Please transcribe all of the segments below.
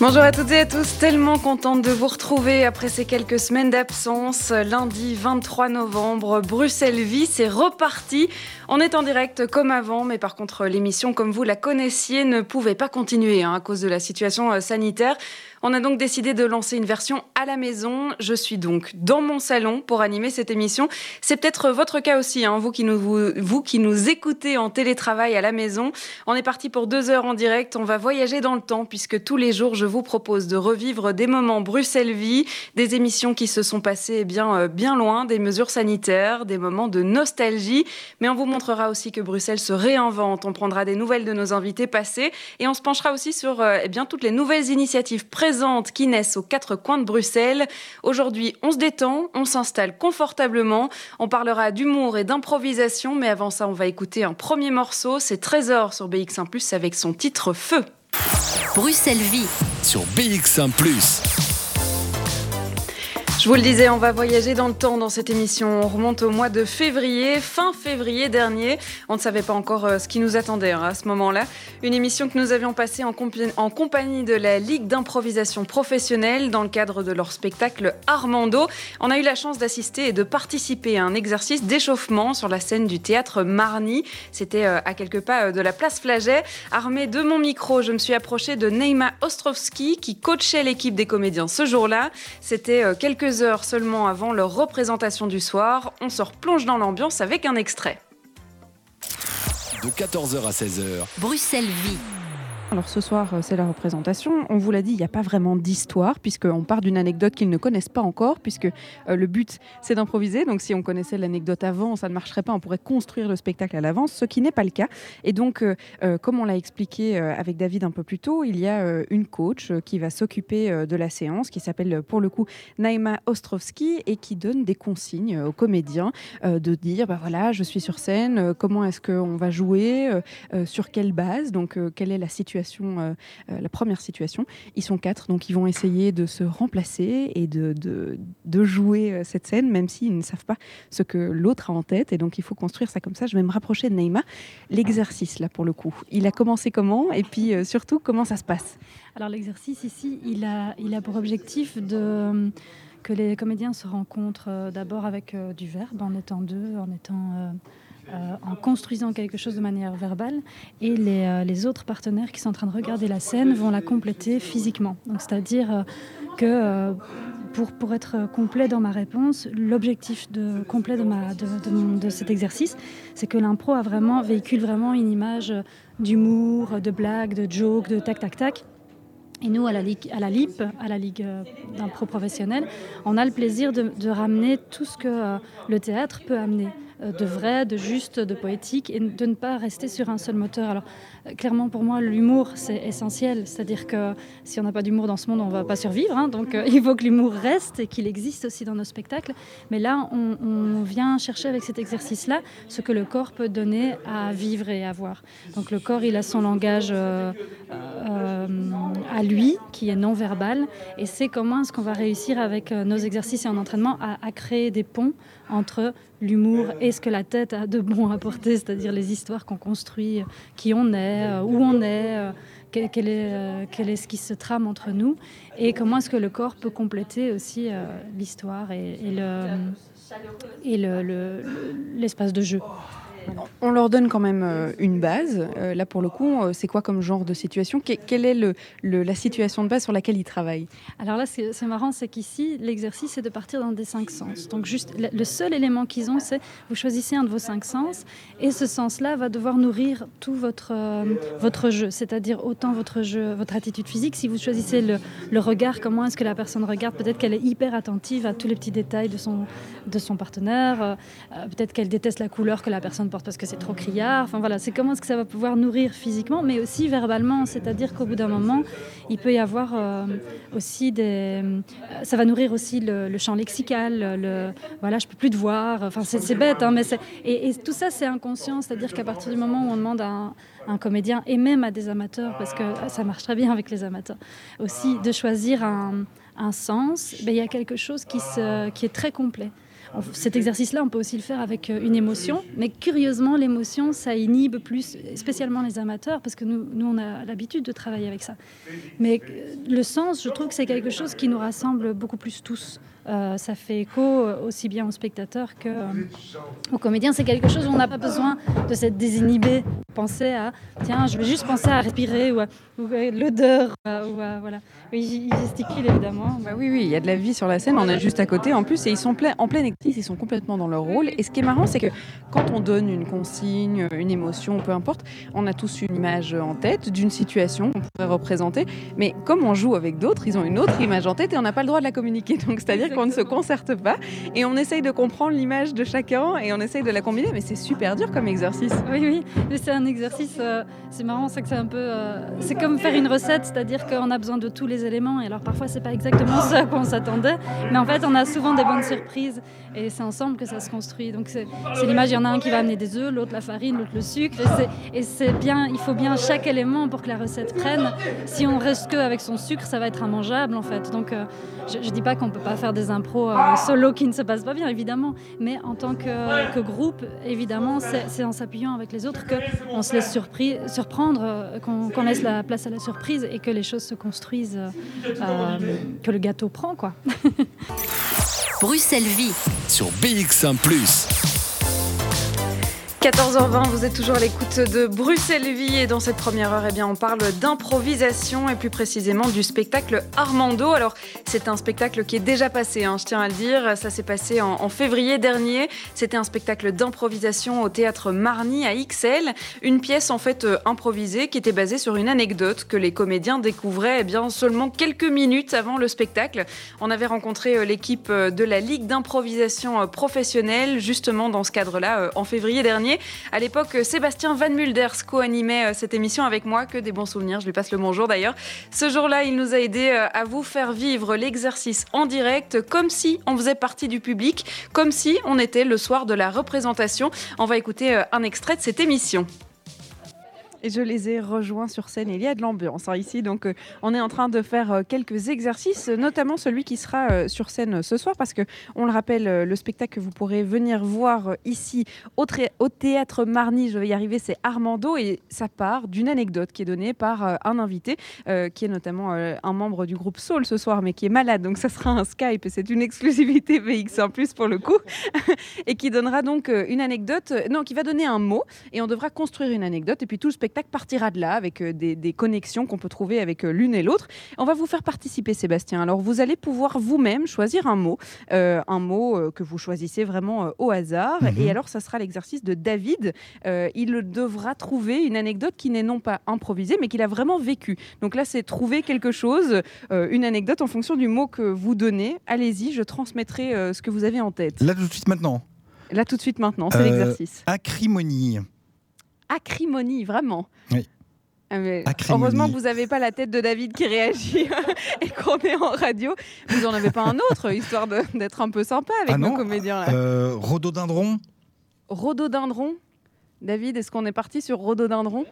Bonjour à toutes et à tous, tellement contente de vous retrouver après ces quelques semaines d'absence. Lundi 23 novembre, Bruxelles Vie, c'est reparti. On est en direct comme avant, mais par contre l'émission, comme vous la connaissiez, ne pouvait pas continuer hein, à cause de la situation euh, sanitaire. On a donc décidé de lancer une version à la maison. Je suis donc dans mon salon pour animer cette émission. C'est peut-être votre cas aussi, hein, vous, qui nous, vous, qui nous écoutez en télétravail à la maison. On est parti pour deux heures en direct. On va voyager dans le temps puisque tous les jours, je vous propose de revivre des moments Bruxelles-Vie, des émissions qui se sont passées eh bien, euh, bien loin des mesures sanitaires, des moments de nostalgie. Mais on vous montrera aussi que Bruxelles se réinvente. On prendra des nouvelles de nos invités passés et on se penchera aussi sur euh, eh bien, toutes les nouvelles initiatives présentes qui naissent aux quatre coins de Bruxelles. Aujourd'hui, on se détend, on s'installe confortablement, on parlera d'humour et d'improvisation, mais avant ça, on va écouter un premier morceau, c'est Trésor sur BX1 ⁇ avec son titre Feu. Bruxelles Vie sur BX1 ⁇ je vous le disais, on va voyager dans le temps dans cette émission. On remonte au mois de février, fin février dernier. On ne savait pas encore euh, ce qui nous attendait hein, à ce moment-là. Une émission que nous avions passée en, compagnie de la Ligue d'improvisation professionnelle dans le cadre de leur spectacle Armando. On a eu la chance d'assister et de participer à un exercice d'échauffement sur la scène du théâtre Marny. C'était euh, à quelques pas euh, de la place Flaget. Armée de mon micro, je me suis approchée de Neima Ostrovski qui coachait l'équipe des comédiens ce jour-là. C'était quelques heures seulement avant leur représentation du soir, on se replonge dans l'ambiance avec un extrait. De 14h à 16h. Bruxelles vit. Alors ce soir, euh, c'est la représentation. On vous l'a dit, il n'y a pas vraiment d'histoire, puisqu'on part d'une anecdote qu'ils ne connaissent pas encore, puisque euh, le but, c'est d'improviser. Donc si on connaissait l'anecdote avant, ça ne marcherait pas, on pourrait construire le spectacle à l'avance, ce qui n'est pas le cas. Et donc, euh, comme on l'a expliqué avec David un peu plus tôt, il y a une coach qui va s'occuper de la séance, qui s'appelle pour le coup Naima Ostrovski, et qui donne des consignes aux comédiens de dire, bah voilà, je suis sur scène, comment est-ce qu'on va jouer, sur quelle base, donc quelle est la situation euh, euh, la première situation. Ils sont quatre, donc ils vont essayer de se remplacer et de, jouer euh, cette scène, même s'ils ne savent pas ce que l'autre a en tête. Et donc il faut construire ça comme ça. Je vais me rapprocher de Neymar. L'exercice, là, pour le coup, il a commencé comment Et puis surtout, comment ça se passe? Alors l'exercice ici, il a, pour objectif que les comédiens se rencontrent d'abord avec du verbe, en étant deux, en étant en construisant quelque chose de manière verbale et euh, les, autres partenaires qui sont en train de regarder la scène vont la compléter physiquement. Donc, c'est-à-dire euh, que pour, pour être complet dans ma réponse, l'objectif de, complet de, cet exercice, c'est que l'impro a vraiment, véhicule vraiment une image d'humour, de blague, de joke, de tac tac tac. Et nous, à la, Ligue, à la LIP, à la Ligue d'impro professionnel, on a le plaisir de ramener tout ce que le théâtre peut amener. Euh, de vrai, de juste, de poétique, et de ne pas rester sur un seul moteur. Alors, euh, clairement, pour moi, l'humour, c'est essentiel. C'est-à-dire que si on n'a pas d'humour dans ce monde, on ne va pas survivre. Hein. donc, euh, il faut que l'humour reste et qu'il existe aussi dans nos spectacles. Mais là, on, vient chercher avec cet exercice-là ce que le corps peut donner à vivre et à voir. Donc, le corps, il a son langage à lui, qui est non verbal. Et c'est comment est-ce qu'on va réussir avec nos exercices et en entraînement à, à créer des ponts entre l'humour et ce que la tête a de bon à apporter, c'est-à-dire les histoires qu'on construit, qui on est, euh, où on est, euh, quel, est, euh, quel est ce qui se trame entre nous, et comment est-ce que le corps peut compléter aussi l'histoire et, et l'espace le, de jeu. On leur donne quand même euh, une base. Euh, là, pour le coup, euh, c'est quoi comme genre de situation? Quelle est la situation de base sur laquelle ils travaillent? Alors là, c'est marrant, c'est qu'ici, l'exercice, c'est de partir dans des cinq sens. Donc, juste, le seul élément qu'ils ont, c'est vous choisissez un de vos cinq sens, et ce sens-là va devoir nourrir tout votre, votre jeu, c'est-à-dire autant votre jeu, votre attitude physique. Si vous choisissez le, le regard, comment est-ce que la personne regarde? Peut-être qu'elle est hyper attentive à tous les petits détails de son, de son partenaire. Peut-être qu'elle déteste la couleur que la personne parce que c'est trop criard. Enfin voilà, c'est comment est-ce que ça va pouvoir nourrir physiquement, mais aussi verbalement. C'est-à-dire qu'au bout d'un moment, il peut y avoir euh, aussi des. euh, ça va nourrir aussi le, champ lexical. Le, voilà, je peux plus te voir. Enfin, c'est bête, hein, mais c'est. Et, tout ça, c'est inconscient. C'est-à-dire qu'à partir du moment où on demande à un, un comédien et même à des amateurs, parce que ça marche très bien avec les amateurs, aussi de choisir un, un sens, ben, il y a quelque chose qui, se, qui est très complet. Cet exercice-là, on peut aussi le faire avec euh, une émotion, mais curieusement, l'émotion, ça inhibe plus, spécialement les amateurs, parce que nous, nous on a l'habitude de travailler avec ça. Mais euh, le sens, je trouve que c'est quelque chose qui nous rassemble beaucoup plus tous. Euh, ça fait écho euh, aussi bien aux spectateurs que, euh, aux comédiens. C'est quelque chose où on n'a pas besoin de s'être désinhibé, penser à tiens, je vais juste penser à respirer ou à, l'odeur. Oui, il gesticule évidemment. Bah oui, oui, il y a de la vie sur la scène, on est juste à côté en plus, et ils sont en pleine exercice, ils sont complètement dans leur rôle. Et ce qui est marrant, c'est que quand on donne une consigne, une émotion, peu importe, on a tous une image en tête d'une situation qu'on pourrait représenter, mais comme on joue avec d'autres, ils ont une autre image en tête et on n'a pas le droit de la communiquer. Donc c'est-à-dire qu'on ne se concerte pas et on essaye de comprendre l'image de chacun et on essaye de la combiner, mais c'est super dur comme exercice. Oui, oui, mais c'est un exercice, euh, c'est marrant, c'est que c'est un peu... euh, c'est comme faire une recette, c'est-à-dire qu'on a besoin de tous les éléments, et alors parfois c'est pas exactement ça qu'on s'attendait, mais en fait on a souvent des bonnes surprises, et c'est ensemble que ça se construit. Donc c'est l'image, il y en a un qui va amener des œufs, l'autre la farine, l'autre le sucre, et c'est- bien, il faut bien chaque élément pour que la recette prenne. Si on reste que avec son sucre, ça va être immangeable en fait. Donc euh, je, je dis pas qu'on peut pas faire des impros euh, solo qui ne se passent pas bien, évidemment, mais en tant que, groupe, évidemment, c'est en s'appuyant avec les autres qu'on se laisse surprendre, euh, qu'on laisse la place à la surprise et que les choses se construisent, que le gâteau prend, quoi. Bruxelles Vie. Sur BX1 ⁇ 14h20, vous êtes toujours à l'écoute de Bruxelles Vie et dans cette première heure, eh bien, on parle d'improvisation et plus précisément du spectacle Armando. Alors, c'est un spectacle qui est déjà passé, hein, je tiens à le dire. Ça s'est passé en, février dernier. C'était un spectacle d'improvisation au théâtre Marny à XL. Une pièce en fait euh, improvisée qui était basée sur une anecdote que les comédiens découvraient eh bien, seulement quelques minutes avant le spectacle. On avait rencontré euh, l'équipe euh, de la Ligue d'improvisation professionnelle justement dans ce cadre-là en février dernier. À l'époque, Sébastien Van Mulders co-animait euh, cette émission avec moi, que des bons souvenirs, je lui passe le bonjour d'ailleurs. Ce jour-là, il nous a aidé euh, à vous faire vivre l'exercice en direct, comme si on faisait partie du public, comme si on était le soir de la représentation. On va écouter euh, un extrait de cette émission. Et je les ai rejoints sur scène. Il y a de l'ambiance hein, ici, donc euh, on est en train de faire euh, quelques exercices, notamment celui qui sera euh, sur scène ce soir, parce que on le rappelle, le spectacle que vous pourrez venir voir ici au, théâtre Marny, je vais y arriver, c'est Armando, et ça part d'une anecdote qui est donnée par un invité, qui est notamment un membre du groupe Soul ce soir, mais qui est malade, donc ça sera un Skype, c'est une exclusivité VX1 plus pour le coup, et qui donnera donc une anecdote, non, qui va donner un mot, et on devra construire une anecdote, et puis tout le spectacle partira de là avec euh, des, des connexions qu'on peut trouver avec euh, l'une et l'autre. On va vous faire participer, Sébastien. Alors, vous allez pouvoir vous-même choisir un mot, euh, un mot que vous choisissez vraiment au hasard. Mhm. Et alors, ça sera l'exercice de David. Euh, il devra trouver une anecdote qui n'est non pas improvisée, mais qu'il a vraiment vécue. Donc là, c'est trouver quelque chose, euh, une anecdote en fonction du mot que vous donnez. Allez-y, je transmettrai ce que vous avez en tête. Là tout de suite maintenant. Là, tout de suite, maintenant, c'est l'exercice. Acrimonie. Acrimonie, vraiment. Oui. Ah, mais heureusement que vous n'avez pas la tête de David qui réagit et qu'on est en radio. Vous n'en avez pas un autre, histoire d'être un peu sympa avec Ah nos non. comédiens. Là. Euh, rhododendron. Rhododendron. David, est-ce qu'on est parti sur rhododendron?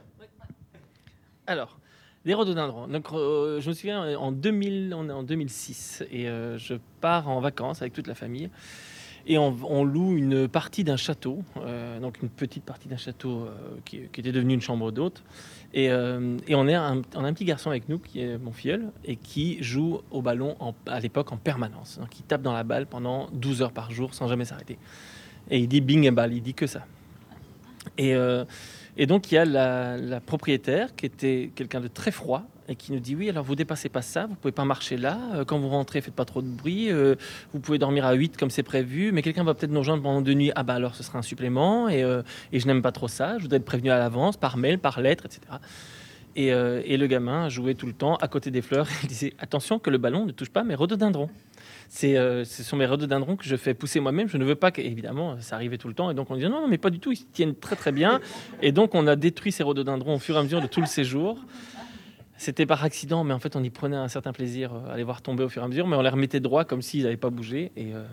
Alors, les rhododendrons. Donc, euh, je me souviens, en 2000, on est en 2006 et euh, je pars en vacances avec toute la famille et on, loue une partie d'un château, euh, donc une petite partie d'un château euh, qui, était devenu une chambre d'hôte. Et, euh, on, a un petit garçon avec nous qui est mon filleul et qui joue au ballon à l'époque en permanence, hein, qui tape dans la balle pendant 12 heures par jour sans jamais s'arrêter. Et il dit bing et balle, il dit que ça. Et, donc, il y a la propriétaire qui était quelqu'un de très froid et qui nous dit Oui, alors vous dépassez pas ça, vous pouvez pas marcher là. euh, Quand vous rentrez, faites pas trop de bruit. euh, vous pouvez dormir à 8 comme c'est prévu, mais quelqu'un va peut-être nous rejoindre pendant deux nuits. Ah, bah alors ce sera un supplément. Et, euh, je n'aime pas trop ça. Je voudrais être prévenu à l'avance, par mail, par lettre, etc. Et, le gamin jouait tout le temps à côté des fleurs. Il disait attention que le ballon ne touche pas mes rhododendrons. Ce sont mes rhododendrons que je fais pousser moi-même. Je ne veux pas que, évidemment, ça arrivait tout le temps. Et donc on disait non, non, mais pas du tout. Ils tiennent très très bien. Et donc on a détruit ces rhododendrons au fur et à mesure de tout le séjour. C'était par accident, mais en fait, on y prenait un certain plaisir euh, à les voir tomber au fur et à mesure, mais on les remettait droit comme s'ils n'avaient pas bougé. Et, euh,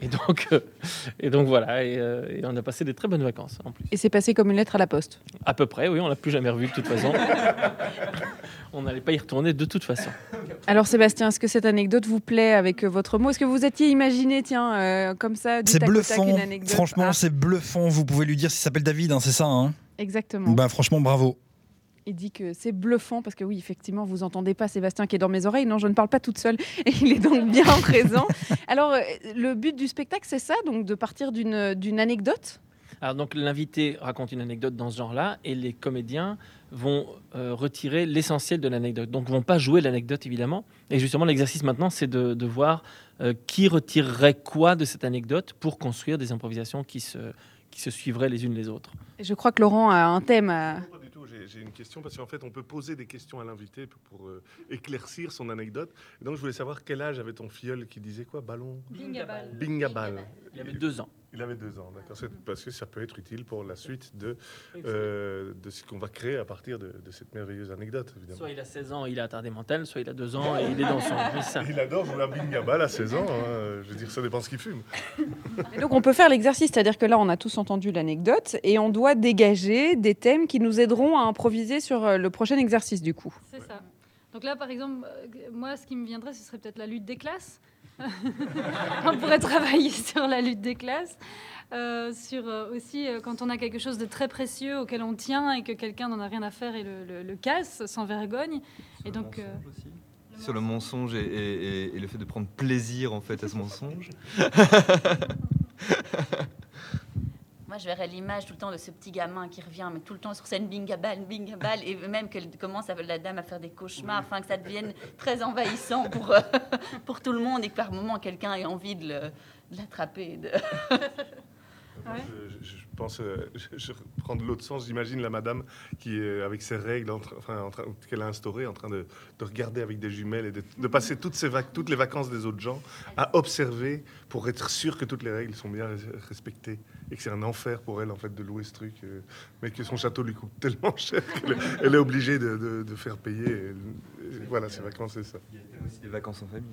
et, donc, euh, et donc voilà, et, euh, et on a passé des très bonnes vacances en plus. Et c'est passé comme une lettre à la poste. À peu près, oui, on l'a plus jamais revu de toute façon. on n'allait pas y retourner de toute façon. Alors Sébastien, est-ce que cette anecdote vous plaît avec votre mot? Est-ce que vous étiez imaginé, tiens, euh, comme ça, du C'est tac au tac, bluffant. une anecdote? Franchement, Ah, c'est bluffant. Vous pouvez lui dire s'il s'appelle David, hein, c'est ça. Hein? Exactement. bah, franchement, bravo. Il dit que c'est bluffant parce que oui, effectivement, vous entendez pas Sébastien qui est dans mes oreilles. Non, je ne parle pas toute seule et il est donc bien présent. Alors, euh, le but du spectacle, c'est ça, donc de partir d'une d'une anecdote? Alors donc l'invité raconte une anecdote dans ce genre-là et les comédiens vont euh, retirer l'essentiel de l'anecdote. Donc vont pas jouer l'anecdote évidemment. Et justement l'exercice maintenant c'est de, de voir euh, qui retirerait quoi de cette anecdote pour construire des improvisations qui se, qui se suivraient les unes les autres. Et Je crois que Laurent a un thème. à- J'ai- J'ai une question parce qu'en fait, on peut poser des questions à l'invité pour, pour, euh, éclaircir son anecdote. Et donc, je voulais savoir quel âge avait ton filleul qui disait quoi? Ballon? Bingabal. Bingabal. Il avait deux ans. Il avait deux ans, d'accord. Parce que ça peut être utile pour la suite de, euh, de ce qu'on va créer à partir de, de cette merveilleuse anecdote, évidemment. Soit il a 16 ans et il a attardé mental, soit il a deux ans et il est dans son... Ça. Il adore jouer à Bingabal à 16 ans. hein. Je veux dire, ça dépend ce qu'il fume. Et donc, on peut faire l'exercice, c'est-à-dire que là, on a tous entendu l'anecdote et on doit dégager des thèmes qui nous aideront à improviser sur euh, le prochain exercice, du coup. C'est ça. Donc là, par exemple, euh, moi, ce qui me viendrait, ce serait peut-être la lutte des classes. on pourrait travailler sur la lutte des classes, euh, sur euh, aussi euh, quand on a quelque chose de très précieux auquel on tient et que quelqu'un n'en a rien à faire et le, le- le casse sans vergogne. Et donc, euh, Sur le mensonge et, et- et- et le fait de prendre plaisir en fait à ce mensonge. Je verrais l'image tout le temps de ce petit gamin qui revient, mais tout le temps sur scène, bingabal, bingabal, et même qu'elle commence à, la dame à faire des cauchemars, afin que ça devienne très envahissant pour, euh, pour tout le monde et que par moment, quelqu'un ait envie de l'attraper. Ouais. Je, pense, euh, je, je prends de l'autre sens. J'imagine la madame qui est avec ses règles enfin, en train- qu'elle a instaurées, en train de, de regarder avec des jumelles et de, de passer toutes, ses vac- toutes les vacances des autres gens à observer pour être sûr que toutes les règles sont bien res- respectées et que c'est un enfer pour elle en fait de louer ce truc, euh, mais que son château lui coûte tellement cher qu'elle elle est obligée de, de- de faire payer. et- et voilà, ses vacances, c'est ça. Il y a aussi des vacances en famille.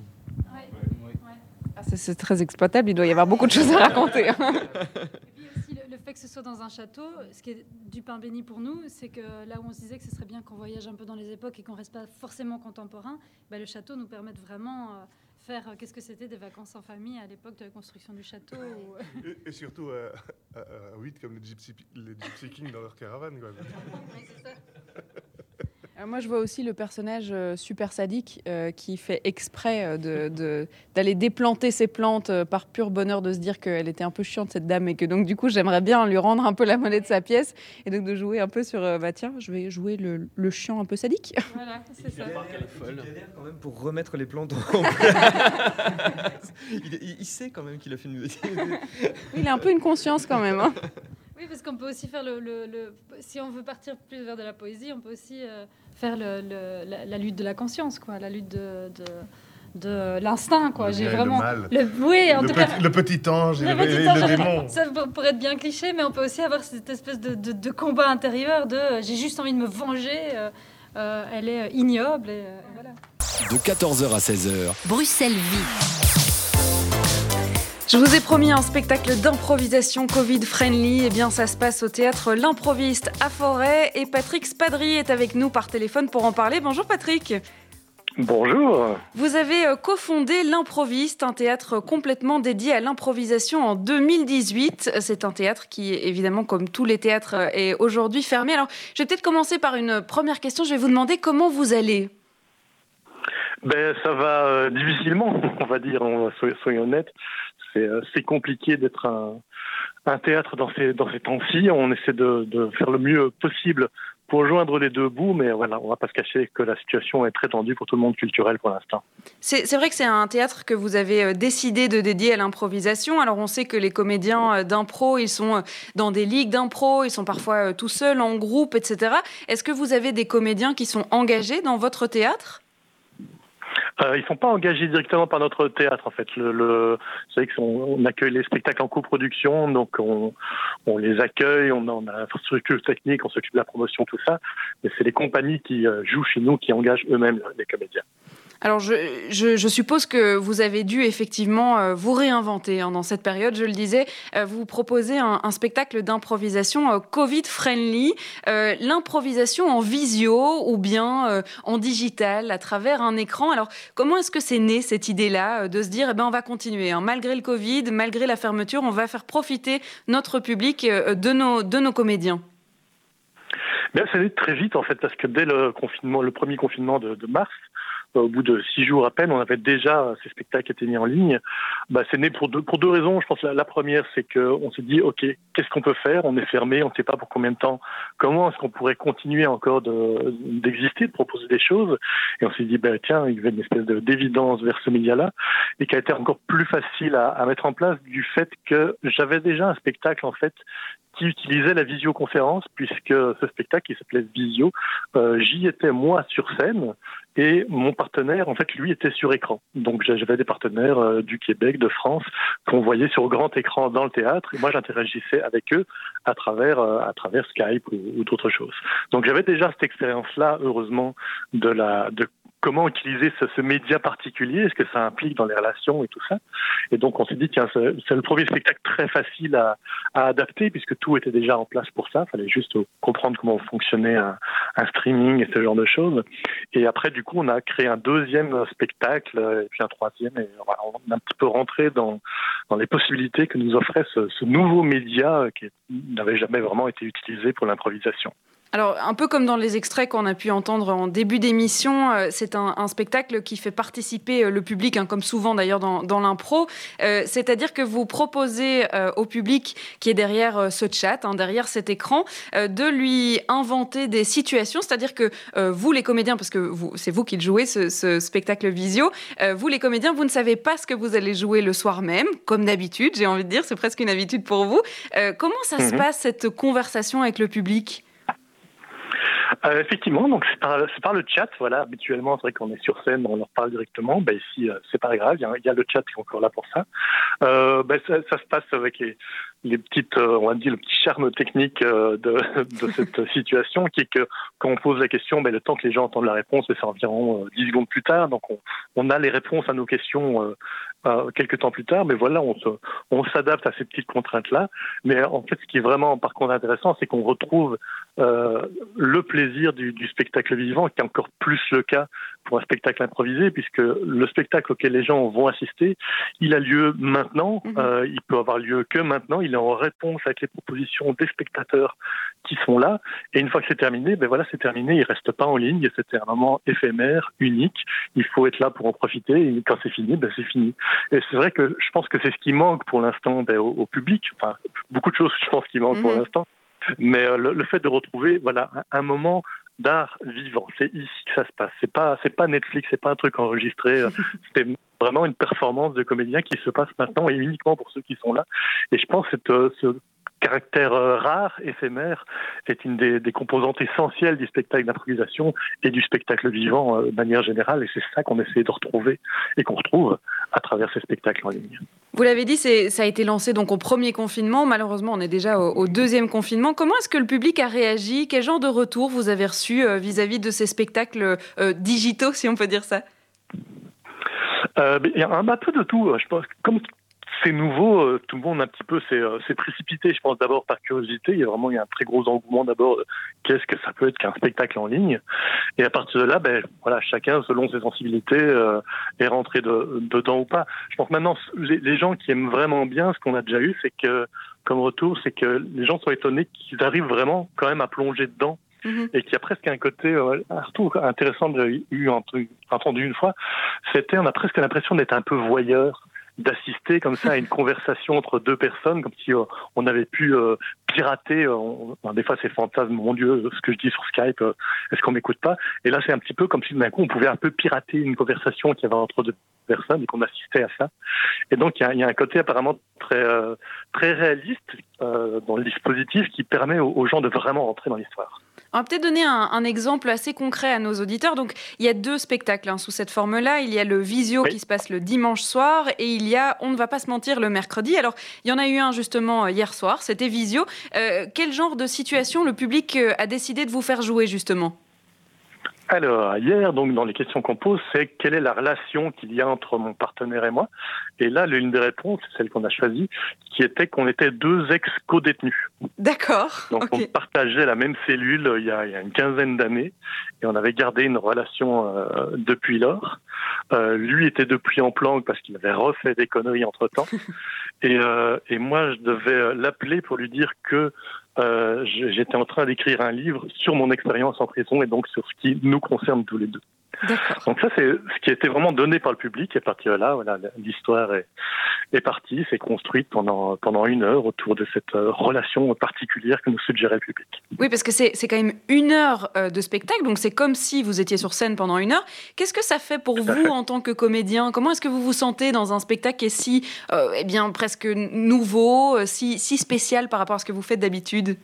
Ah, c'est- c'est très exploitable, il doit y avoir beaucoup de choses à raconter. Et puis aussi le, le fait que ce soit dans un château, ce qui est du pain béni pour nous, c'est que là où on se disait que ce serait bien qu'on voyage un peu dans les époques et qu'on reste pas forcément contemporain, bah, le château nous permet de vraiment euh, faire euh, qu'est-ce que c'était des vacances en famille à l'époque de la construction du château. ou- Et, et surtout euh, à, à, à 8 comme les Gypsy, les Gypsy Kings dans leur caravane. Quoi. Euh, Moi, je vois aussi le personnage euh, super sadique euh, qui fait exprès euh, de- de- d'aller déplanter ses plantes euh, par pur bonheur de se dire qu'elle était un peu chiante, cette dame, et que donc, du coup, j'aimerais bien lui rendre un peu la monnaie de sa pièce, et donc de jouer un peu sur, euh, bah tiens, je vais jouer le, le chiant un peu sadique. Voilà, c'est ça. voir qu'elle est folle. Il galère quand même pour remettre les plantes en place. il, il- il sait quand même qu'il a fait une Il a un peu une conscience quand même. hein. Oui, parce qu'on peut aussi faire le, le- le- Si on veut partir plus vers de la poésie, on peut aussi euh, faire le- le- la, la lutte de la conscience, quoi, la lutte de, de, de l'instinct, quoi. J'ai vraiment. mal. Le, oui, en Le tout petit, cas. le petit ange et Le petit et ange, le démon. Ça pour- pourrait être bien cliché, mais on peut aussi avoir cette espèce de, de- de combat intérieur de euh, j'ai juste envie de me venger, euh, euh, elle est ignoble, et, euh, et voilà. De 14h à 16h, Bruxelles vit. Je vous ai promis un spectacle d'improvisation Covid-friendly. Eh bien, ça se passe au théâtre L'improviste à Forêt. Et Patrick Spadry est avec nous par téléphone pour en parler. Bonjour Patrick. Bonjour. Vous avez euh, cofondé L'Improviste, un théâtre complètement dédié à l'improvisation en 2018. C'est un théâtre qui, évidemment, comme tous les théâtres, euh, est aujourd'hui fermé. Alors, je vais peut-être commencer par une première question. Je vais vous demander comment vous allez. Ben, ça va euh, difficilement, on va dire, on va- soy- soyons honnêtes. C'est euh, c'est compliqué d'être un, théâtre dans ces, temps-ci. On essaie de, de faire le mieux possible pour joindre les deux bouts, mais voilà, on va pas se cacher que la situation est très tendue pour tout le monde culturel pour l'instant. C'est vrai que c'est un théâtre que vous avez euh, décidé de dédier à l'improvisation. Alors on sait que les comédiens euh, d'impro, ils sont dans des ligues d'impro, ils sont parfois tout seuls, en groupe, etc. Est-ce que vous avez des comédiens qui sont engagés dans votre théâtre? Euh, ils ne sont pas engagés directement par notre théâtre, en fait. Le, le c'est vrai qu'on accueille les spectacles en coproduction, donc on, on les accueille, on, on a l'infrastructure technique, on s'occupe de la promotion, tout ça. Mais c'est les compagnies qui euh, jouent chez nous qui engagent eux-mêmes les comédiens. Alors, je, suppose que vous avez dû effectivement euh, vous réinventer hein, dans cette période. Je le disais, euh, vous proposez un, spectacle d'improvisation euh, Covid-friendly, l'improvisation en visio ou bien en digital à travers un écran. Alors, comment est-ce que c'est né cette idée-là de se dire, eh ben, on va continuer, hein, malgré le Covid, malgré la fermeture, on va faire profiter notre public de nos, comédiens? Bien, ça très vite en fait, parce que dès le confinement, le premier confinement de mars, au bout de six jours à peine, on avait déjà ces spectacles étaient mis en ligne. Bah, c'est né pour deux, pour deux raisons. Je pense la, la première, c'est qu'on s'est dit, OK, qu'est-ce qu'on peut faire? On est fermé, on ne sait pas pour combien de temps. Comment est-ce qu'on pourrait continuer encore d'exister, de, proposer des choses? Et on s'est dit, bah, tiens, il y avait une espèce d'évidence vers ce média-là, et qui a été encore plus facile à mettre en place du fait que j'avais déjà un spectacle, en fait, qui utilisait la visioconférence, puisque ce spectacle qui s'appelait Visio, euh, j'y étais moi sur scène et mon partenaire, en fait, lui était sur écran. Donc j'avais des partenaires euh, du Québec, de France, qu'on voyait sur grand écran dans le théâtre, et moi j'interagissais avec eux à travers euh, à travers Skype ou, d'autres choses. Donc j'avais déjà cette expérience-là, heureusement, de la comment utiliser ce, ce média particulier, ce que ça implique dans les relations et tout ça. Et donc on s'est dit, tiens, c'est le premier spectacle très facile à, à, adapter puisque tout était déjà en place pour ça. Il fallait juste comprendre comment fonctionnait un, un, streaming et ce genre de choses. Et après, du coup, on a créé un deuxième spectacle et puis un troisième. Et on a un petit peu rentré dans, dans les possibilités que nous offrait ce, ce nouveau média qui n'avait jamais vraiment été utilisé pour l'improvisation. Alors, un peu comme dans les extraits qu'on a pu entendre en début d'émission, euh, c'est un, un, spectacle qui fait participer euh, le public, hein, comme souvent d'ailleurs dans, dans l'impro. Euh, C'est-à-dire que vous proposez au public qui est derrière ce chat, hein, derrière cet écran, de lui inventer des situations. C'est-à-dire que vous, les comédiens, parce que c'est vous qui le jouez, ce, ce spectacle visio, vous, les comédiens, vous ne savez pas ce que vous allez jouer le soir même, comme d'habitude, j'ai envie de dire, c'est presque une habitude pour vous. comment ça mm -hmm. se passe, cette conversation avec le public? Euh, effectivement, donc c'est par, par, le chat. Voilà, habituellement, c'est vrai qu'on est sur scène, on leur parle directement. Ben ici, euh, c'est pas grave. Il y, a, le chat qui est encore là pour ça. Euh, ben ça, ça, se passe avec les, les petites, euh, on va dire, le petit charme technique euh, de, de cette situation, qui est que quand on pose la question, ben, le temps que les gens entendent la réponse, c'est environ 10 secondes plus tard. Donc, on, on, a les réponses à nos questions quelques temps plus tard. Mais voilà, on, se, on s'adapte à ces petites contraintes-là. Mais en fait, ce qui est vraiment, par contre, intéressant, c'est qu'on retrouve le plaisir du, du, spectacle vivant, qui est encore plus le cas pour un spectacle improvisé, puisque le spectacle auquel les gens vont assister, il a lieu maintenant, euh, il peut avoir lieu que maintenant, il est en réponse avec les propositions des spectateurs qui sont là, et une fois que c'est terminé, ben voilà, c'est terminé, il reste pas en ligne, c'était un moment éphémère, unique, il faut être là pour en profiter, et quand c'est fini, ben c'est fini. Et c'est vrai que je pense que c'est ce qui manque pour l'instant ben, au, au, public, enfin, beaucoup de choses, je pense, qui manquent mmh. pour l'instant, mais euh, le, le, fait de retrouver voilà un, un moment d'art vivant, c'est ici que ça se passe. C'est pas c'est pas Netflix, c'est pas un truc enregistré. c'est vraiment une performance de comédien qui se passe maintenant et uniquement pour ceux qui sont là. Et je pense que cette, ce caractère rare, éphémère, est une des, des composantes essentielles du spectacle d'improvisation et du spectacle vivant euh, de manière générale. Et c'est ça qu'on essaie de retrouver et qu'on retrouve à travers ces spectacles en ligne. Vous l'avez dit, ça a été lancé donc au premier confinement. Malheureusement, on est déjà au, au deuxième confinement. Comment est-ce que le public a réagi? Quel genre de retour vous avez reçu vis-à-vis -vis de ces spectacles euh, digitaux, si on peut dire ça? Euh, il y a un peu de tout. Je pense comme c'est nouveau, euh, tout le monde un petit peu s'est euh, précipité, je pense d'abord par curiosité, il y a vraiment il y a un très gros engouement d'abord, qu'est-ce que ça peut être qu'un spectacle en ligne. Et à partir de là, ben, voilà, chacun selon ses sensibilités euh, est rentré de, dedans ou pas. Je pense maintenant, les, les gens qui aiment vraiment bien ce qu'on a déjà eu, c'est que comme retour, c'est que les gens sont étonnés qu'ils arrivent vraiment quand même à plonger dedans. Mmh. et qui a presque un côté euh, un retour intéressant que j'ai eu entendu une fois, c'était on a presque l'impression d'être un peu voyeur d'assister comme ça à une conversation entre deux personnes, comme si euh, on avait pu euh, pirater. euh, des fois, c'est fantasme, mon Dieu, ce que je dis sur Skype, est-ce qu'on m'écoute pas? Et là, c'est un petit peu comme si d'un coup, on pouvait un peu pirater une conversation qu'il y avait entre deux personnes et qu'on assistait à ça. Et donc, il y a, il y a un côté apparemment très, euh, très réaliste euh, dans le dispositif qui permet aux, aux gens de vraiment rentrer dans l'histoire. On va peut-être donner un, un exemple assez concret à nos auditeurs. Donc, il y a deux spectacles hein, sous cette forme-là. Il y a le Visio qui se passe le dimanche soir et il y a On ne va pas se mentir le mercredi. Alors, il y en a eu un justement euh, hier soir, c'était Visio. Euh, quel genre de situation le public a décidé de vous faire jouer justement? Alors, hier, donc, dans les questions qu'on pose, c'est quelle est la relation qu'il y a entre mon partenaire et moi? Et là, l'une des réponses, c'est celle qu'on a choisie, qui était qu'on était deux ex-co-détenus. D'accord. Donc, on partageait la même cellule euh, il y a, il y a une quinzaine d'années et on avait gardé une relation euh, depuis lors. Euh, lui était depuis en planque parce qu'il avait refait des conneries entre-temps. et, euh, et moi, je devais l'appeler pour lui dire que j'étais en train d'écrire un livre sur mon expérience en prison et donc sur ce qui nous concerne tous les deux. Donc ça, c'est ce qui a été vraiment donné par le public. Et à partir de là, voilà, l'histoire est, est partie, s'est construite pendant, pendant une heure autour de cette euh, relation particulière que nous suggérait le public. Oui, parce que c'est quand même une heure euh, de spectacle, donc c'est comme si vous étiez sur scène pendant une heure. Qu'est-ce que ça fait pour vous en tant que comédien? Comment est-ce que vous vous sentez dans un spectacle qui est si, euh, eh bien, presque nouveau, euh, si, si spécial par rapport à ce que vous faites d'habitude?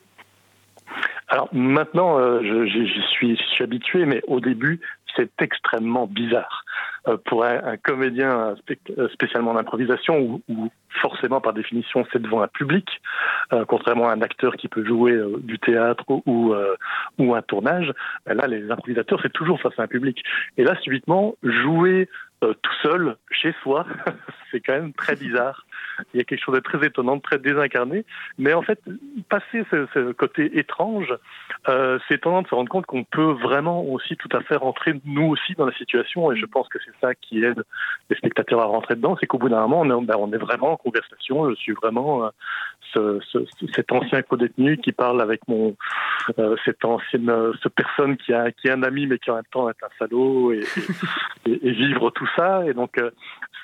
Alors maintenant, euh, je- j'y suis, suis habitué, mais au début, c'est extrêmement bizarre. Euh, pour un, comédien euh, spécialement d'improvisation, où, où forcément par définition c'est devant un public, euh, contrairement à un acteur qui peut jouer du théâtre ou, ou, ou un tournage, là les improvisateurs c'est toujours face à un public. Et là subitement, jouer euh, tout seul, chez soi, c'est quand même très bizarre. Il y a quelque chose de très étonnant, de très désincarné. Mais en fait, passer ce, côté étrange, euh, c'est étonnant de se rendre compte qu'on peut vraiment aussi tout à fait rentrer nous aussi dans la situation. Et je pense que c'est ça qui aide les spectateurs à rentrer dedans. C'est qu'au bout d'un moment, on est, ben, on est vraiment en conversation. Je suis vraiment euh, ce, ce- cet ancien co-détenu qui parle avec mon euh, cette ancienne euh, ce personne qui est un ami mais qui en même temps est un salaud et, vivre tout ça. Et donc euh,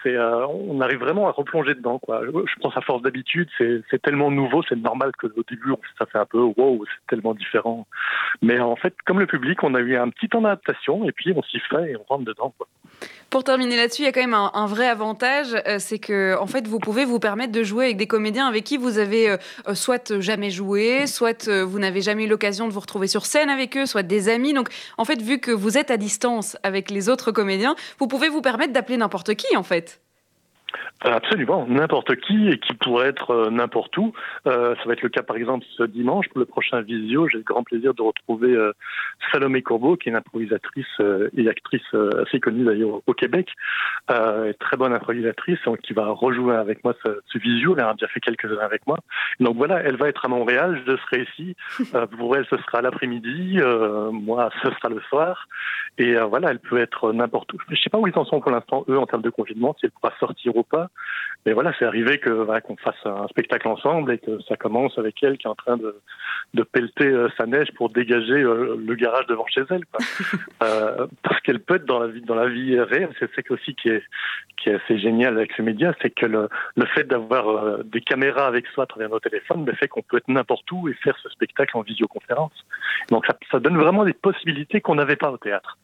on arrive vraiment à replonger dedans quoi. Je, pense à force d'habitude, c'est tellement nouveau, c'est normal que au début ça fait un peu wow, c'est tellement différent. Mais en fait, comme le public, on a eu un petit temps d'adaptation et puis on s'y fait et on rentre dedans. Pour terminer là-dessus, il y a quand même un, vrai avantage, euh, c'est que en fait, vous pouvez vous permettre de jouer avec des comédiens avec qui vous avez euh, euh, soit jamais joué, soit vous n'avez jamais eu l'occasion de vous retrouver sur scène avec eux, soit des amis. Donc, en fait, vu que vous êtes à distance avec les autres comédiens, vous pouvez vous permettre d'appeler n'importe qui, en fait. Absolument, n'importe qui et qui pourrait être euh, n'importe où. Euh, ça va être le cas par exemple ce dimanche pour le prochain visio. J'ai le grand plaisir de retrouver euh, Salomé Courbeau, qui est une improvisatrice et actrice assez connue d'ailleurs au Québec, très bonne improvisatrice, donc, qui va rejouer avec moi ce, visio. Elle a déjà fait quelques-uns avec moi. Donc voilà, elle va être à Montréal, je serai ici. Pour elle, ce sera l'après-midi. moi, ce sera le soir. Et voilà, elle peut être n'importe où. Je sais pas où ils en sont pour l'instant, eux, en termes de confinement, si elle pourra sortir ou pas. Mais voilà, c'est arrivé que voilà, qu'on fasse un spectacle ensemble et que ça commence avec elle qui est en train de, de pelleter euh, sa neige pour dégager euh, le garage devant chez elle. Quoi. Euh, parce qu'elle peut être dans la vie, dans la vie réelle. C'est ça aussi qui est, qui est assez génial avec ces médias, c'est que le, le fait d'avoir des caméras avec soi à travers nos téléphones fait qu'on peut être n'importe où et faire ce spectacle en visioconférence. Donc ça, ça donne vraiment des possibilités qu'on n'avait pas au théâtre.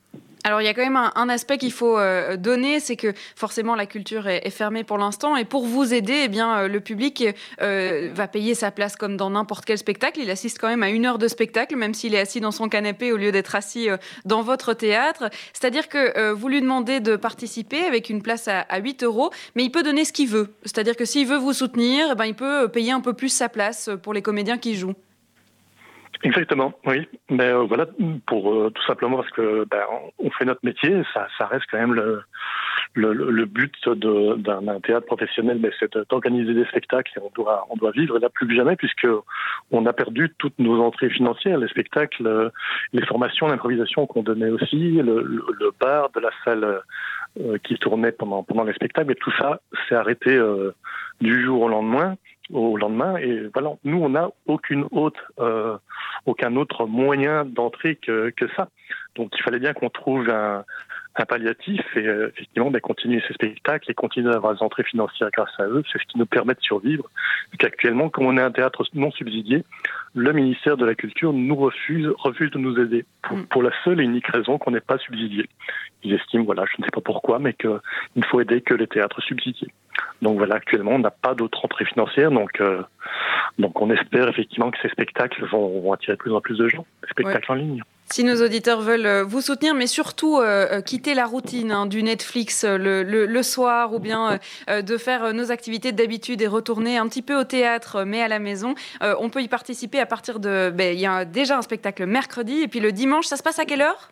Alors il y a quand même un, aspect qu'il faut euh, donner, c'est que forcément la culture est, fermée pour l'instant et pour vous aider, eh bien euh, le public euh, va payer sa place comme dans n'importe quel spectacle. Il assiste quand même à une heure de spectacle, même s'il est assis dans son canapé au lieu d'être assis dans votre théâtre. C'est-à-dire que vous lui demandez de participer avec une place à, à 8 euros, mais il peut donner ce qu'il veut. C'est-à-dire que s'il veut vous soutenir, eh ben, il peut payer un peu plus sa place pour les comédiens qui jouent. Exactement, oui. Mais euh, voilà, pour euh, tout simplement parce que ben, on fait notre métier, ça, ça reste quand même le, le, le but d'un théâtre professionnel, mais c'est d'organiser des spectacles et on doit, on doit vivre là plus que jamais puisque on a perdu toutes nos entrées financières, les spectacles, euh, les formations d'improvisation qu'on donnait aussi, le, le, bar de la salle euh, qui tournait pendant, pendant les spectacles, et tout ça s'est arrêté euh, du jour au lendemain au lendemain. Et voilà, nous, on n'a aucune autre, euh, aucun autre moyen d'entrée que, que ça. Donc, il fallait bien qu'on trouve un, un palliatif et euh, effectivement ben, continuer ces spectacles et continuer d'avoir des entrées financières grâce à eux, c'est ce qui nous permet de survivre. Qu'actuellement, comme on est un théâtre non subsidié, le ministère de la Culture nous refuse, refuse de nous aider pour, Mm. pour la seule et unique raison qu'on n'est pas subsidié. Ils estiment, voilà, je ne sais pas pourquoi, mais qu'il ne faut aider que les théâtres subsidiés. Donc voilà, actuellement, on n'a pas d'autres entrées financières, donc euh, donc on espère effectivement que ces spectacles vont, vont attirer de plus en plus de gens, des spectacles en ligne. Si nos auditeurs veulent euh, vous soutenir, mais surtout euh, euh, quitter la routine hein, du Netflix le, soir, ou bien de faire nos activités d'habitude et retourner un petit peu au théâtre, mais à la maison, on peut y participer à partir de... ben, Il y a déjà un spectacle mercredi, et puis le dimanche, ça se passe à quelle heure?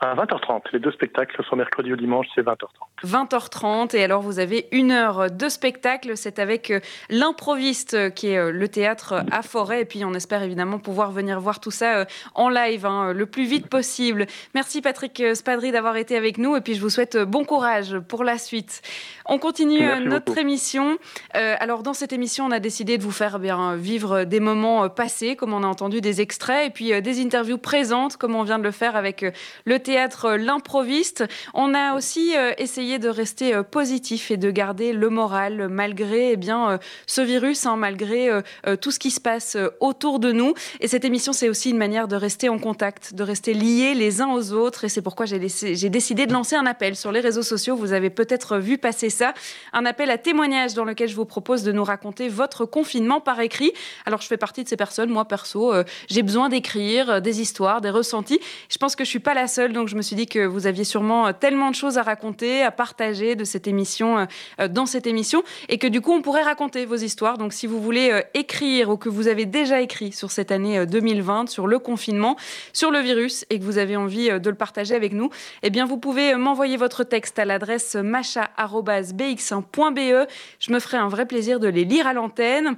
À 20h30, les deux spectacles, soit mercredi ou dimanche, c'est 20h30. 20h30 et alors vous avez une heure de spectacle. C'est avec euh, l'improviste euh, qui est euh, le théâtre à Forêt et puis on espère évidemment pouvoir venir voir tout ça en live hein, le plus vite possible. Merci Patrick Spadry d'avoir été avec nous et puis je vous souhaite bon courage pour la suite. On continue Merci notre beaucoup. émission. Euh, alors dans cette émission, on a décidé de vous faire bien vivre des moments passés comme on a entendu des extraits et puis des interviews présentes comme on vient de le faire avec le théâtre euh, L'improviste. On a aussi euh, essayé de rester euh, positif et de garder le moral malgré eh bien, euh, ce virus, hein, malgré euh, euh, tout ce qui se passe euh, autour de nous. Et cette émission, c'est aussi une manière de rester en contact, de rester liés les uns aux autres. Et c'est pourquoi j'ai décidé de lancer un appel sur les réseaux sociaux. Vous avez peut-être vu passer ça. Un appel à témoignage dans lequel je vous propose de nous raconter votre confinement par écrit. Alors, je fais partie de ces personnes. Moi, perso, euh, j'ai besoin d'écrire euh, des histoires, des ressentis. Je pense que je suis pas la seule, donc je me suis dit que vous aviez sûrement euh, tellement de choses à raconter, à partager de cette émission euh, euh, dans cette émission, et que du coup on pourrait raconter vos histoires. Donc si vous voulez écrire ou que vous avez déjà écrit sur cette année euh, 2020, sur le confinement, sur le virus, et que vous avez envie de le partager avec nous, eh bien vous pouvez m'envoyer votre texte à l'adresse macha@bx1.be. Je me ferai un vrai plaisir de les lire à l'antenne.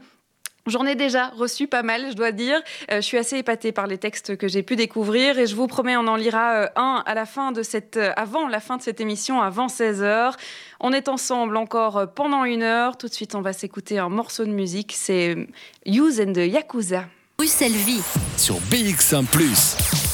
J'en ai déjà reçu pas mal, je dois dire. Euh, je suis assez épatée par les textes que j'ai pu découvrir et je vous promets, on en lira euh, un à la fin de cette, euh, avant la fin de cette émission, avant 16h. On est ensemble encore pendant une heure. Tout de suite, on va s'écouter un morceau de musique. C'est Use and the Yakuza. Bruxelles Vie. Sur BX1 ⁇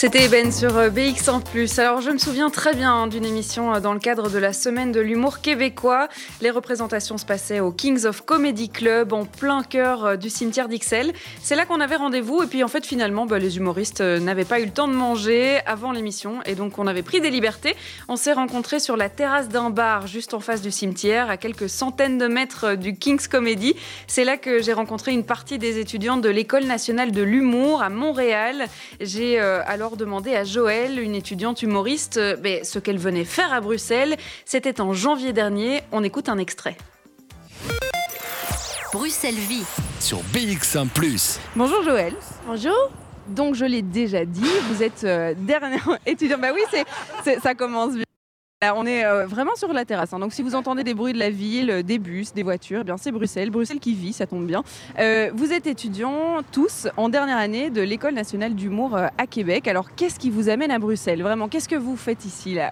C'était Ben sur euh, BX1 Alors je me souviens très bien hein, d'une émission euh, dans le cadre de la semaine de l'humour québécois. Les représentations se passaient au Kings of Comedy Club en plein cœur euh, du cimetière d'Ixelles. C'est là qu'on avait rendez-vous et puis en fait finalement bah, les humoristes n'avaient pas eu le temps de manger avant l'émission et donc on avait pris des libertés. On s'est rencontrés sur la terrasse d'un bar juste en face du cimetière à quelques centaines de mètres du Kings Comedy. C'est là que j'ai rencontré une partie des étudiantes de l'École nationale de l'humour à Montréal. J'ai euh, alors demandé à Joëlle, une étudiante humoriste, euh, ce qu'elle venait faire à Bruxelles. C'était en janvier dernier. On écoute un extrait. Bruxelles Vie. sur BX1 ⁇ Bonjour Joël. Bonjour. Donc je l'ai déjà dit, vous êtes euh, dernière étudiante. Bah oui, c'est- ça commence bien. Là, on est euh, vraiment sur la terrasse. hein. Donc si vous entendez des bruits de la ville, des bus, des voitures, eh bien c'est Bruxelles. Bruxelles qui vit, ça tombe bien. Euh, vous êtes étudiants tous en dernière année de l'École nationale d'humour euh, à Québec. Alors qu'est-ce qui vous amène à Bruxelles Vraiment, qu'est-ce que vous faites ici là?